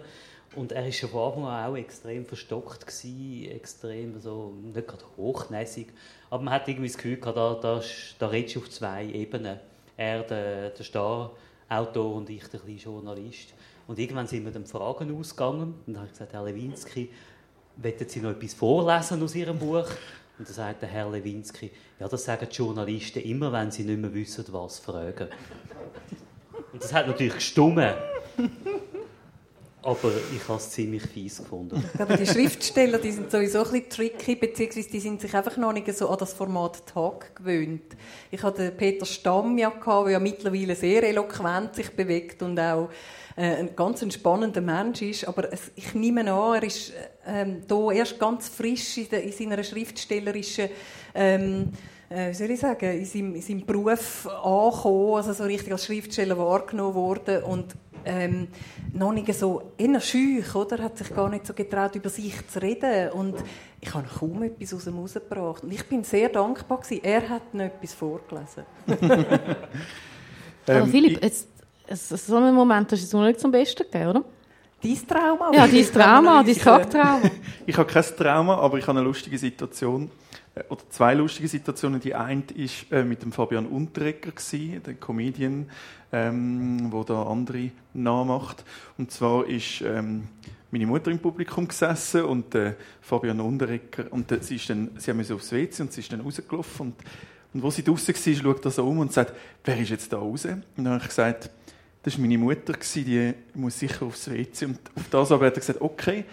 und er war schon von Anfang an auch extrem verstockt, gewesen, extrem, so, nicht gerade hochnäsig, aber man hat irgendwie das Gefühl gehabt, da, da, da redest du auf zwei Ebenen. Er, der, der Star-Autor und ich, der kleine Journalist. Und irgendwann sind wir dann Fragen ausgegangen und dann habe ich gesagt, Herr Lewinsky, wollen Sie noch etwas vorlesen aus Ihrem Buch? Und dann sagt der Herr Lewinsky, ja, das sagen die Journalisten immer, wenn sie nicht mehr wissen, was fragen. Und das hat natürlich gestummen. Aber ich habe es ziemlich fies gefunden. Aber die Schriftsteller die sind sowieso ein bisschen tricky, beziehungsweise die sind sich einfach noch nicht so an das Format Tag gewöhnt. Ich hatte Peter Stamm ja, der ja mittlerweile sehr eloquent sich bewegt und auch äh, ein ganz spannender Mensch ist. Aber ich nehme an, er ist ähm, da erst ganz frisch in, de, in seiner schriftstellerischen ähm, äh, wie soll ich sagen, in seinem, in seinem Beruf angekommen, also so richtig als Schriftsteller wahrgenommen worden und ähm, noch nicht so eher schüch, oder? Hat sich gar nicht so getraut, über sich zu reden. Und ich habe kaum etwas aus ihm rausgebracht. Und ich bin sehr dankbar gewesen. Er hat noch etwas vorgelesen. aber ähm, Philipp, jetzt, so einen Moment hast du noch nicht zum Besten gegeben, oder? Dein Trauma? Ja, dein (laughs) Trauma, dein Tagtrauma. (laughs) ich habe kein Trauma, aber ich habe eine lustige Situation oder zwei lustige Situationen. Die eine war äh, mit dem Fabian Unterrecker, der Comedian, ähm, wo da andere nachmacht. Und zwar ist ähm, meine Mutter im Publikum gesessen und äh, Fabian Unterrecker und äh, sie ist dann, sie haben aufs WC und sie ist dann rausgelaufen und, und wo sie draußen war, schaut er so um und sagt, wer ist jetzt da raus? Und dann habe ich gesagt, das war meine Mutter, die muss sicher aufs WC. Und auf das aber hat er gesagt, okay,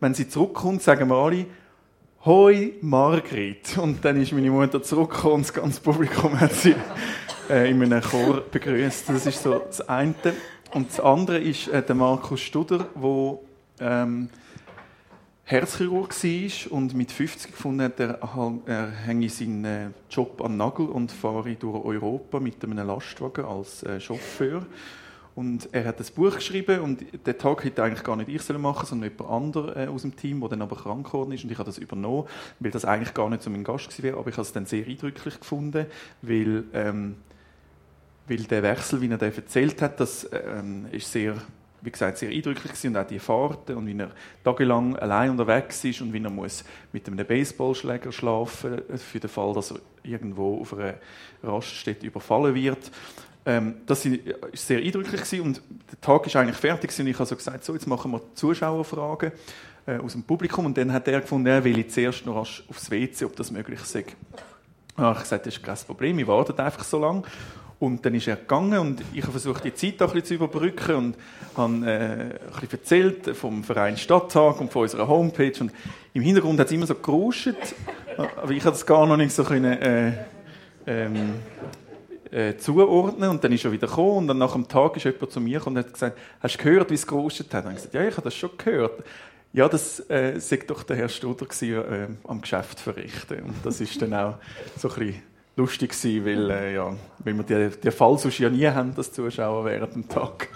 wenn sie zurückkommt, sagen wir alle, Hoi Margret. Und dann ist meine Mutter zurückgekommen und das ganze Publikum hat sie äh, in einem Chor begrüßt. Das ist so das eine. Und das andere ist äh, der Markus Studer, der ähm, Herzchirurg war und mit 50 gefunden hat, er, er hänge seinen äh, Job an den Nagel und fahre durch Europa mit einem Lastwagen als äh, Chauffeur. Und er hat das Buch geschrieben und den Tag hätte eigentlich gar nicht ich machen sondern jemand anderes äh, aus dem Team, der dann aber krank geworden ist und ich habe das übernommen, weil das eigentlich gar nicht so mein Gast gewesen wäre, aber ich habe es dann sehr eindrücklich gefunden, weil ähm, weil der Wechsel, wie er den erzählt hat, das ähm, ist sehr, wie gesagt, sehr eindrücklich gewesen. und auch die Fahrten und wie er tagelang allein unterwegs ist und wie er muss mit einem Baseballschläger schlafen für den Fall, dass er irgendwo auf einer Raststätte überfallen wird. Ähm, das war sehr eindrücklich gewesen und der Tag ist eigentlich fertig und ich habe so gesagt, so jetzt machen wir Zuschauerfragen äh, aus dem Publikum und dann hat er gefunden, er will zuerst noch aufs WC, ob das möglich ist. Ich habe gesagt, das ist kein Problem, ich warte einfach so lange. Und dann ist er gegangen und ich habe versucht, die Zeit ein bisschen zu überbrücken und habe äh, ein bisschen erzählt vom Verein Stadttag und von unserer Homepage. Und im Hintergrund hat es immer so geruscht, aber ich habe das gar noch nicht so können, äh, ähm, äh, zuordnen. Und dann ist er wieder gekommen und dann nach einem Tag ist jemand zu mir und hat gesagt, hast du gehört, wie es geruscht hat? Und ich gesagt, ja, ich habe das schon gehört. Ja, das äh, sagt doch der Herr Studer gewesen, äh, am Geschäft verrichten. Und das ist dann auch so ein bisschen lustig gewesen, weil, äh, ja, weil wir den, den Fall sonst ja nie haben, dass Zuschauer während dem Tag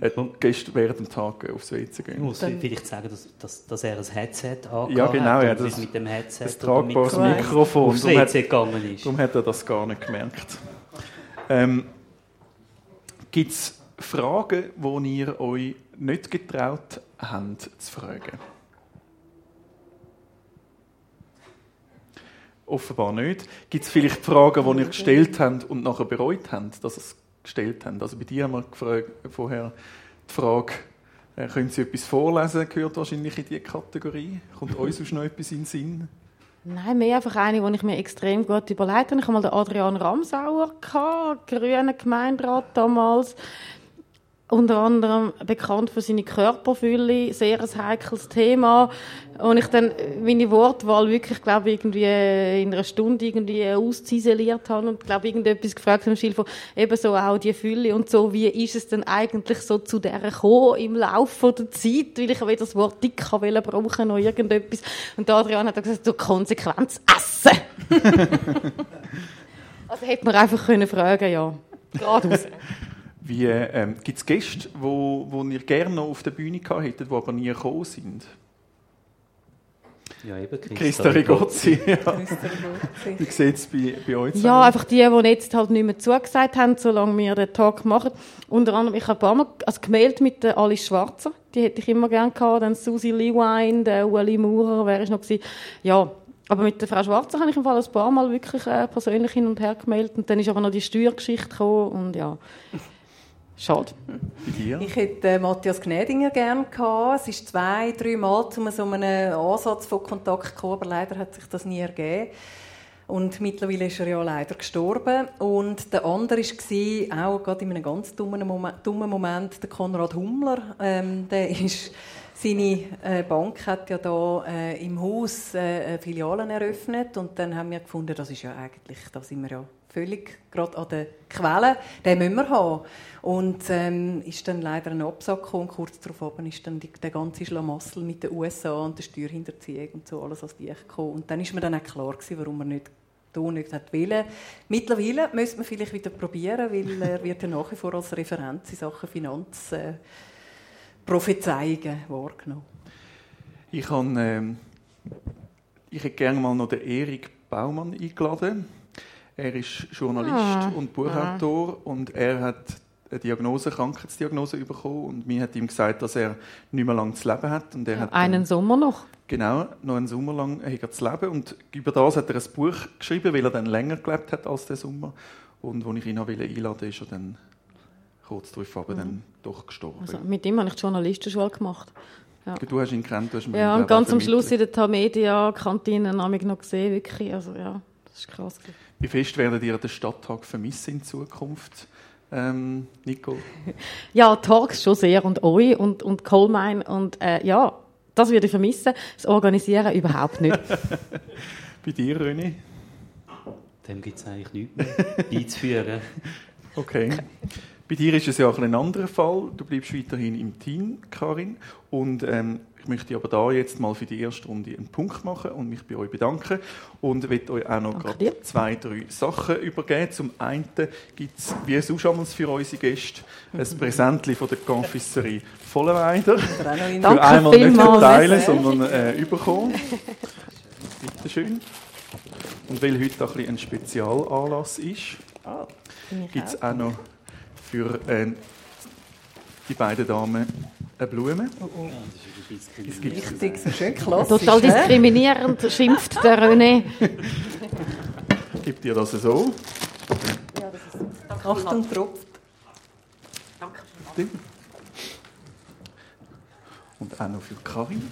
äh, Gäste während dem Tag äh, aufs WC gehen. Ich muss vielleicht sagen, dass, dass, dass er ein Headset angehabt ja, genau, hat ja, das, mit dem Headset ein tragbares Mikrofon aufs WC gegangen ist. Darum hat er das gar nicht gemerkt. Ähm, Gibt es Fragen, die ihr euch nicht getraut habt zu fragen? Offenbar nicht. Gibt es vielleicht Fragen, die ihr gestellt habt und nachher bereut habt, dass ihr es gestellt habt? Also bei dir haben wir gefragt, vorher die Frage, äh, können Sie etwas vorlesen? Gehört wahrscheinlich in diese Kategorie. Kommt euch sonst noch etwas in den Sinn? Nein, mehr einfach eine, die ich mir extrem gut überlegt habe. Ich hatte mal den Adrian Ramsauer, grüner Gemeinderat damals unter anderem bekannt für seine Körperfülle, sehr ein heikles Thema. Und ich dann meine Wortwahl wirklich, glaube irgendwie in einer Stunde irgendwie ausziseliert habe und glaube irgendetwas gefragt habe, Schild von eben so auch die Fülle und so, wie ist es denn eigentlich so zu der gekommen im Laufe der Zeit, weil ich weder das Wort dick wollte brauchen noch irgendetwas. Und Adrian hat gesagt, so Konsequenz essen. (laughs) also hätte man einfach können fragen, ja. Geradeaus. (laughs) Wie, ähm, Gibt es Gäste, die wo, wo ihr gerne noch auf der Bühne gehabt hättet, die aber nie gekommen sind? Ja, eben Christa Rigozzi. Ja. Wie sieht es bei, bei euch aus? Ja, einfach die, die jetzt halt nicht mehr zugesagt haben, solange wir den Talk machen. Unter anderem, ich habe ein paar Mal also gemeldet mit der Alice Schwarzer. Die hätte ich immer gerne gehabt. Dann Susi Lewine, der Ueli Maurer, wer ist noch gewesen. Ja, aber mit der Frau Schwarzer habe ich im Fall ein paar Mal wirklich äh, persönlich hin und her gemeldet. Und dann ist aber noch die Steuergeschichte gekommen und ja. Schade. Ich hätte äh, Matthias Gnädinger gerne gehabt. Es ist zwei, drei Mal zu so einem Ansatz von Kontakt gekommen, aber leider hat sich das nie ergeben. Und mittlerweile ist er ja leider gestorben. Und der andere war auch gerade in einem ganz dummen Moment, dummen Moment der Konrad Hummler. Ähm, der ist seine äh, Bank hat ja da äh, im Haus äh, Filialen eröffnet und dann haben wir gefunden, das ist ja eigentlich, da sind wir ja völlig gerade an der Quelle, den müssen wir haben. Und ähm, ist dann leider ein Absack gekommen. Kurz darauf ist dann die, der ganze Schlamassel mit den USA und der Steuerhinterziehung und so alles als die gekommen. Und dann ist mir dann auch klar gewesen, warum man nicht hier nicht hat wollen. Mittlerweile müsste man vielleicht wieder probieren, weil er (laughs) wird ja nach wie vor als Referenz in Sachen Finanz äh, wahrgenommen. Ich, habe, ähm, ich hätte gerne mal noch den Erik Baumann eingeladen. Er ist Journalist ah. und Buchautor ah. und er hat eine Diagnose, Krankheitsdiagnose bekommen und mir hat ihm gesagt, dass er nicht mehr lange zu leben hat. Und er ja, hat einen dann, Sommer noch? Genau, noch einen Sommer lang hat er zu leben und über das hat er ein Buch geschrieben, weil er dann länger gelebt hat als der Sommer. Und als ich ihn einladen wollte, ist er dann kurz darauf aber mhm. dann doch gestorben. Also, mit ihm habe ich die Journalistenschule gemacht. Ja. Du hast ihn kennt, du hast ihn Ja, und ganz am Schluss in der Tamedia-Kantine habe ich noch gesehen, wirklich, also ja, das ist krass. Wie fest werdet ihr den Stadttag vermissen in Zukunft? Ähm, Nico? (laughs) ja, Talks schon sehr und euch und, und Coalmine und äh, ja, das würde ich vermissen. Das Organisieren überhaupt nicht. (laughs) Bei dir, René? Dem gibt es eigentlich nichts mehr beizuführen. Okay. (laughs) Bei dir ist es ja auch ein anderer Fall. Du bleibst weiterhin im Team, Karin. Und ähm, ich möchte aber da jetzt mal für die erste Runde einen Punkt machen und mich bei euch bedanken. Und möchte euch auch noch gerade zwei, drei Sachen übergeben. Zum einen gibt es, wie sonst für unsere Gäste, ein (laughs) Präsentchen von der Confiserie Vollenweider. für einmal nicht verteilen, sondern äh, überkommen. Bitte schön. Und weil heute ein, ein Spezialanlass ist, ah, gibt es auch noch für äh, die beiden Damen eine Blume. Oh, oh. Es gibt Richtig, so schön klassisch. Total diskriminierend schimpft der René. gibt ihr das so. Achtung, tropft. Und auch noch für Karin.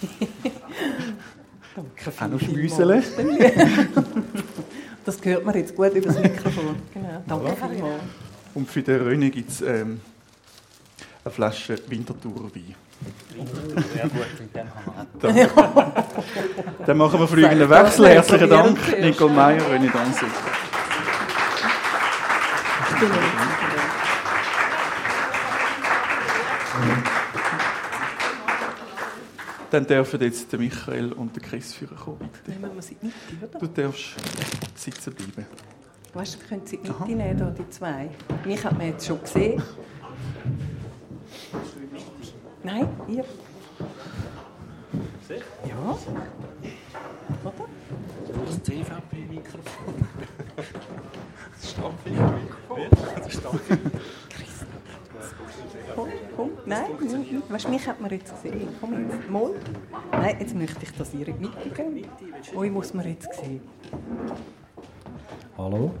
(laughs) Danke Auch noch. Schmüsele. (laughs) Das hört man jetzt gut über das Mikrofon. (laughs) Genau. Danke vielmals. Und für den René gibt es ähm, eine Flasche Winterthur Wein. Ja gut, in dem kann man auch. Dann machen wir fliegenden Wechsel. Herzlichen Dank. Nicole Meyer, René Danzig. Dann dürfen jetzt der Michael und der Chris führen kommen. Bitte. Nehmen wir sie die Mitte, Du oder? darfst sitzen bleiben. Weißt du, wir können sie in die Mitte nehmen, da, die zwei. Mich hat man jetzt schon gesehen. Nein, ihr. Ja. Oder? Das CVP-Mikrofon. (laughs) Das Komm, nein, weißt du, mich hat man jetzt gesehen. Komm jetzt. Mond. Nein, jetzt möchte ich, dass ihr Mitte geht. Euch muss man jetzt sehen. Hallo? (laughs)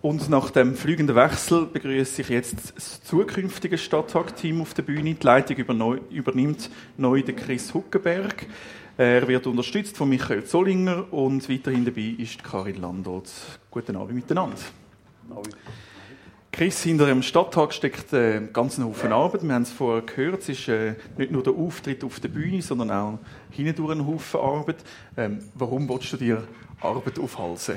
Und nach dem fliegenden Wechsel begrüße ich jetzt das zukünftige Stadttag-Team auf der Bühne. Die Leitung übernimmt neu der Chris Huckenberg. Er wird unterstützt von Michael Zollinger und weiterhin dabei ist Karin Landot. Guten Abend miteinander. Chris, hinter dem Stadttag steckt äh, ein ganzer Haufen Arbeit. Wir haben es vorher gehört, es ist äh, nicht nur der Auftritt auf der Bühne, sondern auch hindurch ein Haufen Arbeit. Ähm, warum willst du dir Arbeit aufhalsen?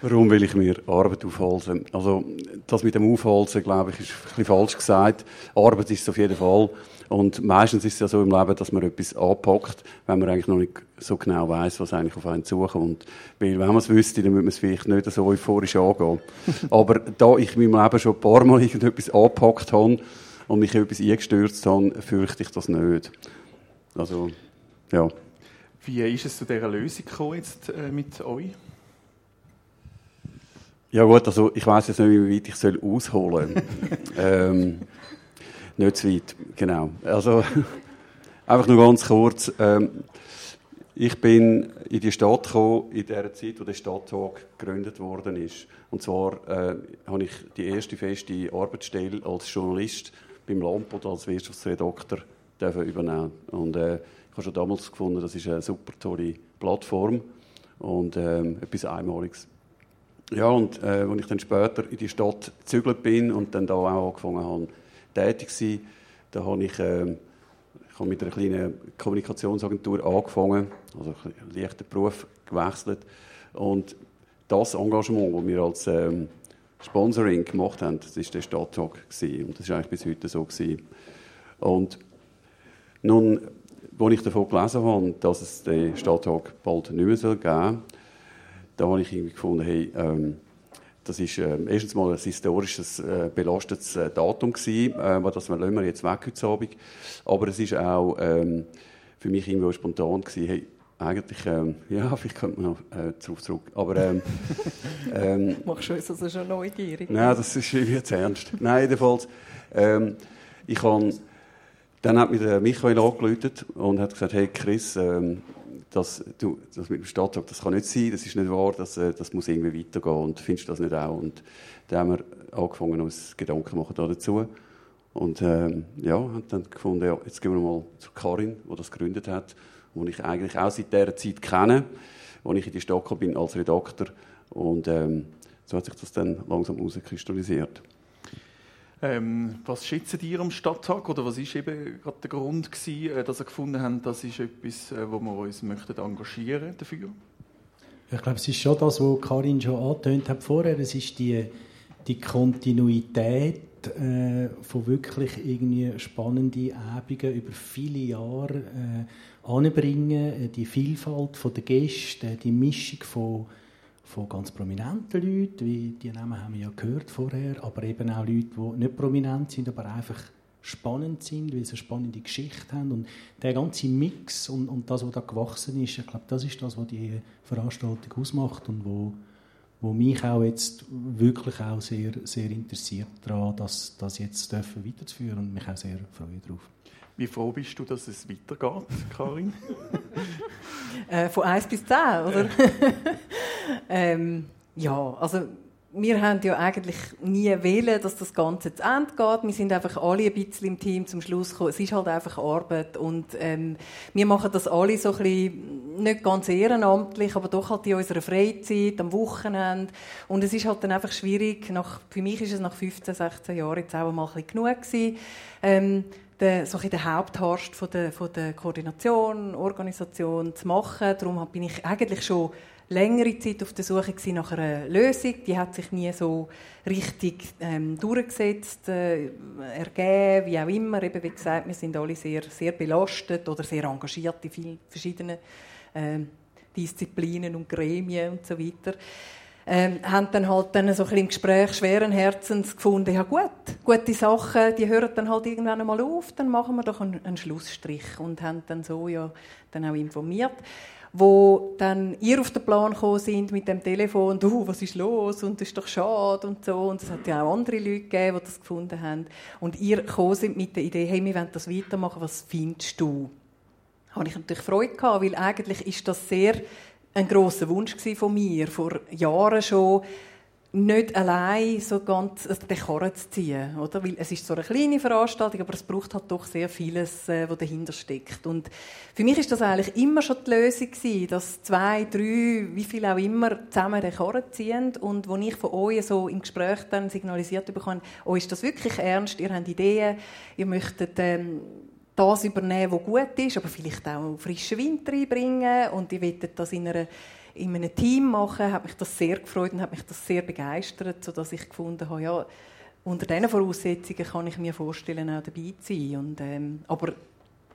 Warum will ich mir Arbeit aufhalsen? Also, das mit dem Aufhalsen, glaube ich, ist ein bisschen falsch gesagt. Arbeit ist es auf jeden Fall. Und meistens ist es ja so im Leben, dass man etwas anpackt, wenn man eigentlich noch nicht so genau weiß, was eigentlich auf einen zukommt. Weil, wenn man es wüsste, dann würde man es vielleicht nicht so euphorisch angehen. (laughs) Aber da ich in meinem Leben schon ein paar Mal (laughs) irgendetwas angepackt habe und mich etwas eingestürzt habe, fürchte ich das nicht. Also, ja. Wie ist es zu dieser Lösung gekommen jetzt äh, mit euch? Ja gut, also ich weiß jetzt nicht, wie weit ich soll ausholen (laughs) ähm, Nicht zu weit, genau. Also (laughs) einfach nur ganz kurz. Ähm, ich bin in die Stadt gekommen, in der Zeit, wo der Stadttag gegründet worden ist. Und zwar äh, habe ich die erste feste Arbeitsstelle als Journalist beim Lampo als Wirtschaftsredakteur übernehmen. Und äh, ich habe schon damals gefunden, das ist eine super tolle Plattform und ähm, etwas Einmaliges. Ja, und äh, als ich dann später in die Stadt gezügelt bin und dann da auch angefangen habe, tätig sein, da habe ich, äh, ich habe mit einer kleinen Kommunikationsagentur angefangen, also einen leichten Beruf gewechselt. Und das Engagement, das wir als ähm, Sponsoring gemacht haben, das war der Stadttag. Gewesen. Und das war eigentlich bis heute so. Gewesen. Und nun, als ich davon gelesen habe, dass es den Stadttag bald nicht mehr geben soll, da habe ich irgendwie gefunden, hey, ähm, das ist ähm, erstens mal ein historisches, äh, belastetes äh, Datum gewesen, äh, das lassen wir jetzt weg heute Abend. Aber es ist auch ähm, für mich irgendwie spontan gewesen, hey, eigentlich, ähm, (laughs) ja, vielleicht könnte man noch äh, darauf zurück. Aber ähm, (laughs) ähm, Machst du uns also schon neugierig? Nein, das ist irgendwie jetzt ernst. Nein, jedenfalls. Ähm, ich habe, dann hat mir der Michael angerufen und hat gesagt, hey Chris, ähm, das, du, das mit dem Stadttag, das kann nicht sein, das ist nicht wahr, das, äh, das muss irgendwie weitergehen und findest du das nicht auch? Und dann haben wir angefangen, uns Gedanken machen da dazu. Und ähm, ja, haben dann gefunden, ja, jetzt gehen wir mal zu Karin, die das gegründet hat, die ich eigentlich auch seit dieser Zeit kenne, als ich in die Stadt bin als Redakteur. Und ähm, so hat sich das dann langsam herauskristallisiert. Ähm, was schätzen ihr am Stadttag oder was ist eben gerade der Grund gewesen, äh, dass ihr gefunden habt, das ist etwas, äh, wo wir uns möchten engagieren dafür? Ich glaube, es ist schon das, was Karin schon angetönt hat vorher. Es ist die, die Kontinuität äh, von wirklich irgendwie spannenden Abenden über viele Jahre äh, anbringen, äh, die Vielfalt der Gäste, die Mischung von, von ganz prominenten Leuten, wie die Namen haben wir ja gehört vorher, aber eben auch Leute, die nicht prominent sind, aber einfach spannend sind, weil sie eine spannende Geschichte haben. Und der ganze Mix und, und das, was da gewachsen ist, ich glaube, das ist das, was die Veranstaltung ausmacht und wo, wo mich auch jetzt wirklich auch sehr, sehr interessiert daran, das, das jetzt dürfen weiterzuführen und mich auch sehr freue darauf. Wie froh bist du, dass es weitergeht, Karin? (laughs) äh, von 1 bis 10, oder? Ähm, ja, also wir haben ja eigentlich nie wählen, dass das Ganze zu Ende geht. Wir sind einfach alle ein bisschen im Team zum Schluss gekommen. Es ist halt einfach Arbeit und ähm, wir machen das alle so ein bisschen, nicht ganz ehrenamtlich, aber doch halt in unserer Freizeit, am Wochenende. Und es ist halt dann einfach schwierig. Nach, für mich ist es nach 15, 16 Jahren jetzt auch mal ein bisschen genug gewesen. Ähm, der, so der Haupthorst von der, von der Koordination, Organisation zu machen. Darum bin ich eigentlich schon längere Zeit auf der Suche nach einer Lösung. Die hat sich nie so richtig ähm, durchgesetzt, äh, ergeben, wie auch immer. Eben, wie gesagt, wir sind alle sehr, sehr belastet oder sehr engagiert in vielen verschiedenen äh, Disziplinen und Gremien und so weiter. Ähm, haben dann halt dann so ein im Gespräch schweren Herzens gefunden, ja gut, gute Sachen, die hören dann halt irgendwann einmal auf, dann machen wir doch einen, einen Schlussstrich und haben dann so ja dann auch informiert wo dann ihr auf den Plan gekommen sind mit dem Telefon, du, was ist los? Und das ist doch schade. Und so. Und es hat ja auch andere Leute gegeben, die das gefunden haben. Und ihr gekommen sind mit der Idee, hey, wir wollen das weitermachen, was findest du? Da habe ich natürlich Freude gehabt, weil eigentlich ist das sehr ein großer Wunsch von mir vor Jahren schon nicht allein so ganz also den Karren zu ziehen, oder? Weil es ist so eine kleine Veranstaltung, aber es braucht halt doch sehr vieles, äh, was dahinter steckt. Und für mich ist das eigentlich immer schon die Lösung gewesen, dass zwei, drei, wie viel auch immer, zusammen den Karren ziehen und wo ich von euch so im Gespräch dann signalisiert bekomme, oh, ist das wirklich ernst? Ihr habt Ideen, ihr möchtet ähm, das übernehmen, was gut ist, aber vielleicht auch frischen Wind reinbringen und ihr wollt das in einer in einem Team machen, hat mich das sehr gefreut und hat mich das sehr begeistert, sodass ich gefunden habe, ja, unter diesen Voraussetzungen kann ich mir vorstellen, auch dabei zu sein. Und, ähm, aber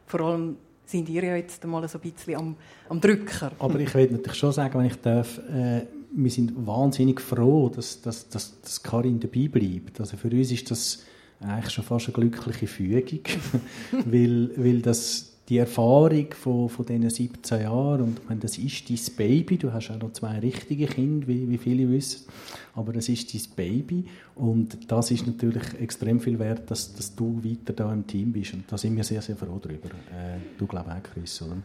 vor allem sind ihr ja jetzt mal so ein bisschen am, am Drücker. Aber ich will natürlich schon sagen, wenn ich darf, äh, wir sind wahnsinnig froh, dass, dass, dass, dass Karin dabei bleibt. Also für uns ist das eigentlich schon fast eine glückliche Fügung, (laughs) weil, weil das die Erfahrung von, von diesen 17 Jahren, und ich meine, das ist dein Baby, du hast auch noch zwei richtige Kinder, wie, wie viele wissen, aber das ist dein Baby und das ist natürlich extrem viel wert, dass, dass du weiter da im Team bist und da sind wir sehr, sehr froh darüber. Äh, du glaubst auch, Chris, oder?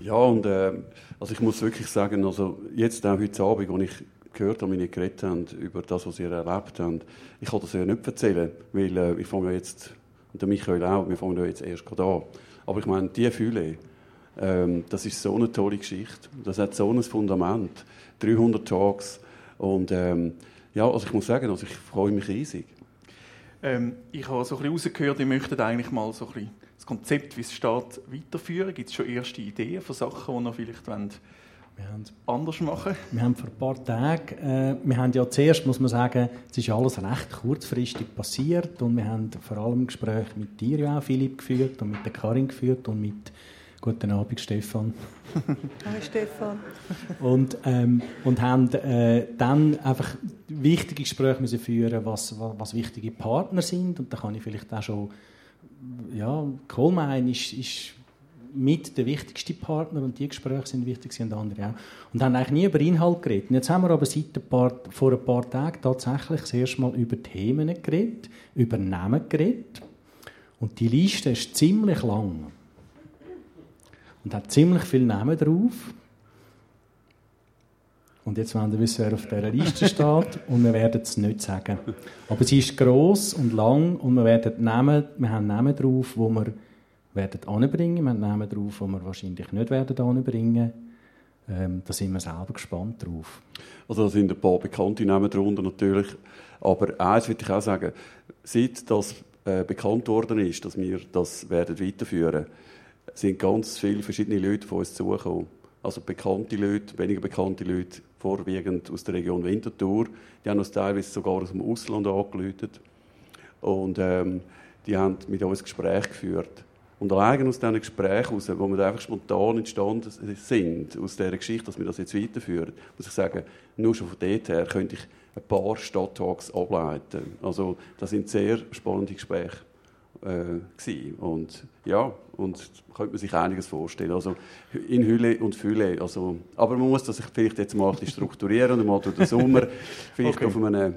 Ja, und äh, also ich muss wirklich sagen, also jetzt auch heute Abend, als ich gehört habe, wie ihr geredet habt, über das, was ihr erlebt habt, ich kann das ja nicht erzählen, weil äh, ich fange jetzt und der Michael auch, wir fangen ja jetzt erst gerade an. Aber ich meine, die Fülle, ähm, das ist so eine tolle Geschichte. Das hat so ein Fundament. 300 Talks. Und ähm, ja, also ich muss sagen, also ich freue mich riesig. Ähm, ich habe so ein bisschen rausgehört, ihr möchtet eigentlich mal so ein bisschen das Konzept, wie es steht, weiterführen. Gibt es schon erste Ideen von Sachen, die ihr vielleicht wollt, anders machen? Wir haben vor ein paar Tagen, äh, wir haben ja zuerst, muss man sagen, es ist alles recht kurzfristig passiert und wir haben vor allem Gespräche mit dir ja auch, Philipp, geführt und mit der Karin geführt und mit Guten Abend, Stefan. (laughs) Hallo, Stefan. und, ähm, und haben äh, dann einfach wichtige Gespräche müssen führen, was, was, was wichtige Partner sind. Und da kann ich vielleicht auch schon, ja, Kohlmein ist, ist mit der wichtigste Partner und die Gespräche sind wichtig und andere auch. Und haben eigentlich nie über Inhalt geredet. Und jetzt haben wir aber seit ein paar, vor ein paar Tagen tatsächlich das erste Mal über Themen geredet, über Namen geredet. Und die Liste ist ziemlich lang. Und hat ziemlich viele Namen drauf. Und jetzt wollen wir wissen, wer auf dieser Liste steht. (laughs) Und wir werden es nicht sagen. Aber sie ist gross und lang und wir, werden Namen, wir haben Namen drauf, wo wir werden anbringen. Wir nehmen drauf, die wir wahrscheinlich nicht werden anbringen. Ähm, da sind wir selber gespannt drauf. Also da sind ein paar bekannte Namen darunter natürlich. Aber eins würde ich auch sagen, seit das äh, bekannt worden ist, dass wir das werden weiterführen, sind ganz viele verschiedene Leute von uns zugekommen. Also bekannte Leute, weniger bekannte Leute, vorwiegend aus der Region Winterthur. Die haben uns teilweise sogar aus dem Ausland angerufen. Und ähm, die haben mit uns Gespräche geführt. Und allein aus diesen Gesprächen heraus, wo wir einfach spontan entstanden sind, aus dieser Geschichte, dass wir das jetzt weiterführen, muss ich sagen, nur schon von dort her könnte ich ein paar Stadttalks ableiten. Also das sind sehr spannende Gespräche äh, Und ja, und könnte man sich einiges vorstellen. Also in Hülle und Fülle. Also, aber man muss das vielleicht jetzt mal strukturieren und mal durch den Sommer (laughs) vielleicht okay. auf einem,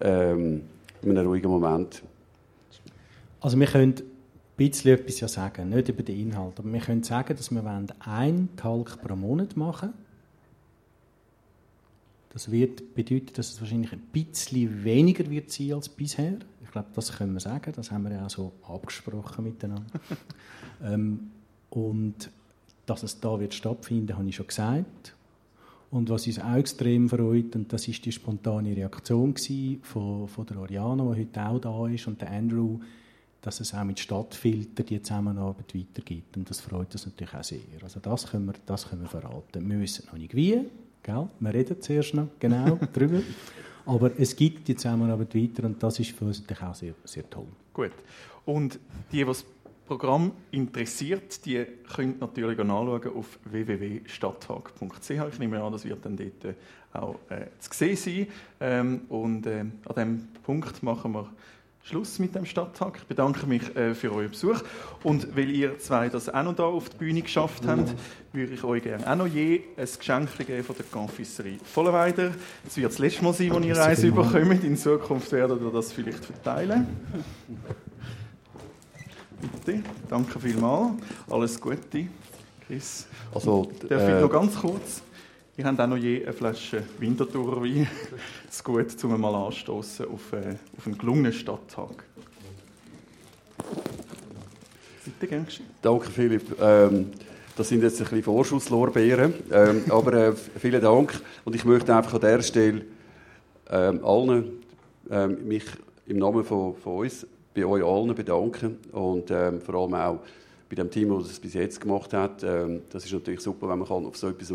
ähm, einem ruhigen Moment. Also wir können bisschen etwas ja sagen, nicht über den Inhalt, aber wir können sagen, dass wir einen Talk pro Monat machen Das wird bedeuten, dass es wahrscheinlich ein bisschen weniger wird sein als bisher. Ich glaube, das können wir sagen. Das haben wir ja auch so abgesprochen miteinander. (laughs) ähm, und dass es da wird stattfinden, habe ich schon gesagt. Und was uns auch extrem freut, und das ist die spontane Reaktion von, von der Oriana, die heute auch da ist, und der Andrew, dass es auch mit Stadtfilter die Zusammenarbeit weitergibt. Und das freut uns natürlich auch sehr. Also das können wir, das können wir verraten. Wir wissen noch nicht wie, gell? wir reden zuerst noch genau (laughs) darüber. Aber es gibt die Zusammenarbeit weiter und das ist für uns natürlich auch sehr, sehr toll. Gut. Und die, die das Programm interessiert, die können natürlich anschauen auf www.stadttag.ch. Ich nehme an, das wird dann dort auch äh, zu sehen sein. Ähm, und äh, an diesem Punkt machen wir Schluss mit dem Stadttag. Ich bedanke mich äh, für euren Besuch. Und weil ihr zwei das auch noch da auf die Bühne geschafft habt, würde ich euch gerne auch noch je ein Geschenk geben von der Confiserie Vollenweider. Es wird das letzte Mal sein, als ihr eins überkommt. In Zukunft werdet ihr das vielleicht verteilen. Bitte, danke vielmals. Alles Gute, Chris. Also, Darf ich äh, noch ganz kurz? Wir haben auch noch je eine Flasche Winterthur Wein. (laughs) Das ist gut, um mal anstoßen auf, äh, auf einen gelungenen Stadttag. Bitte, gern Danke, Philipp. Ähm, das sind jetzt ein bisschen Vorschusslorbeeren, ähm, (laughs) aber äh, vielen Dank. Und ich möchte einfach an dieser Stelle ähm, allen ähm, mich im Namen von, von, uns bei euch allen bedanken und ähm, vor allem auch bei dem Team, das es bis jetzt gemacht hat. Ähm, das ist natürlich super, wenn man auf so etwas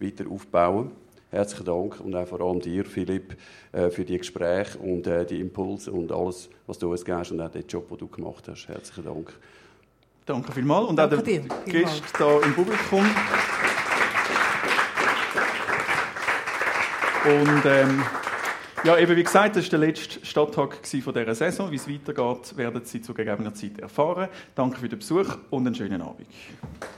weiter aufbauen Herzlichen Dank und auch vor allem dir, Philipp, äh, für die Gespräche und äh, die Impulse und alles, was du uns gibst und auch den Job, den du gemacht hast. Herzlichen Dank. Danke vielmals. Und Danke auch der Gäste hier im Publikum. Und ähm, ja, eben wie gesagt, das war der letzte Stadttag von dieser Saison. Wie es weitergeht, werden Sie zu gegebener Zeit erfahren. Danke für den Besuch und einen schönen Abend.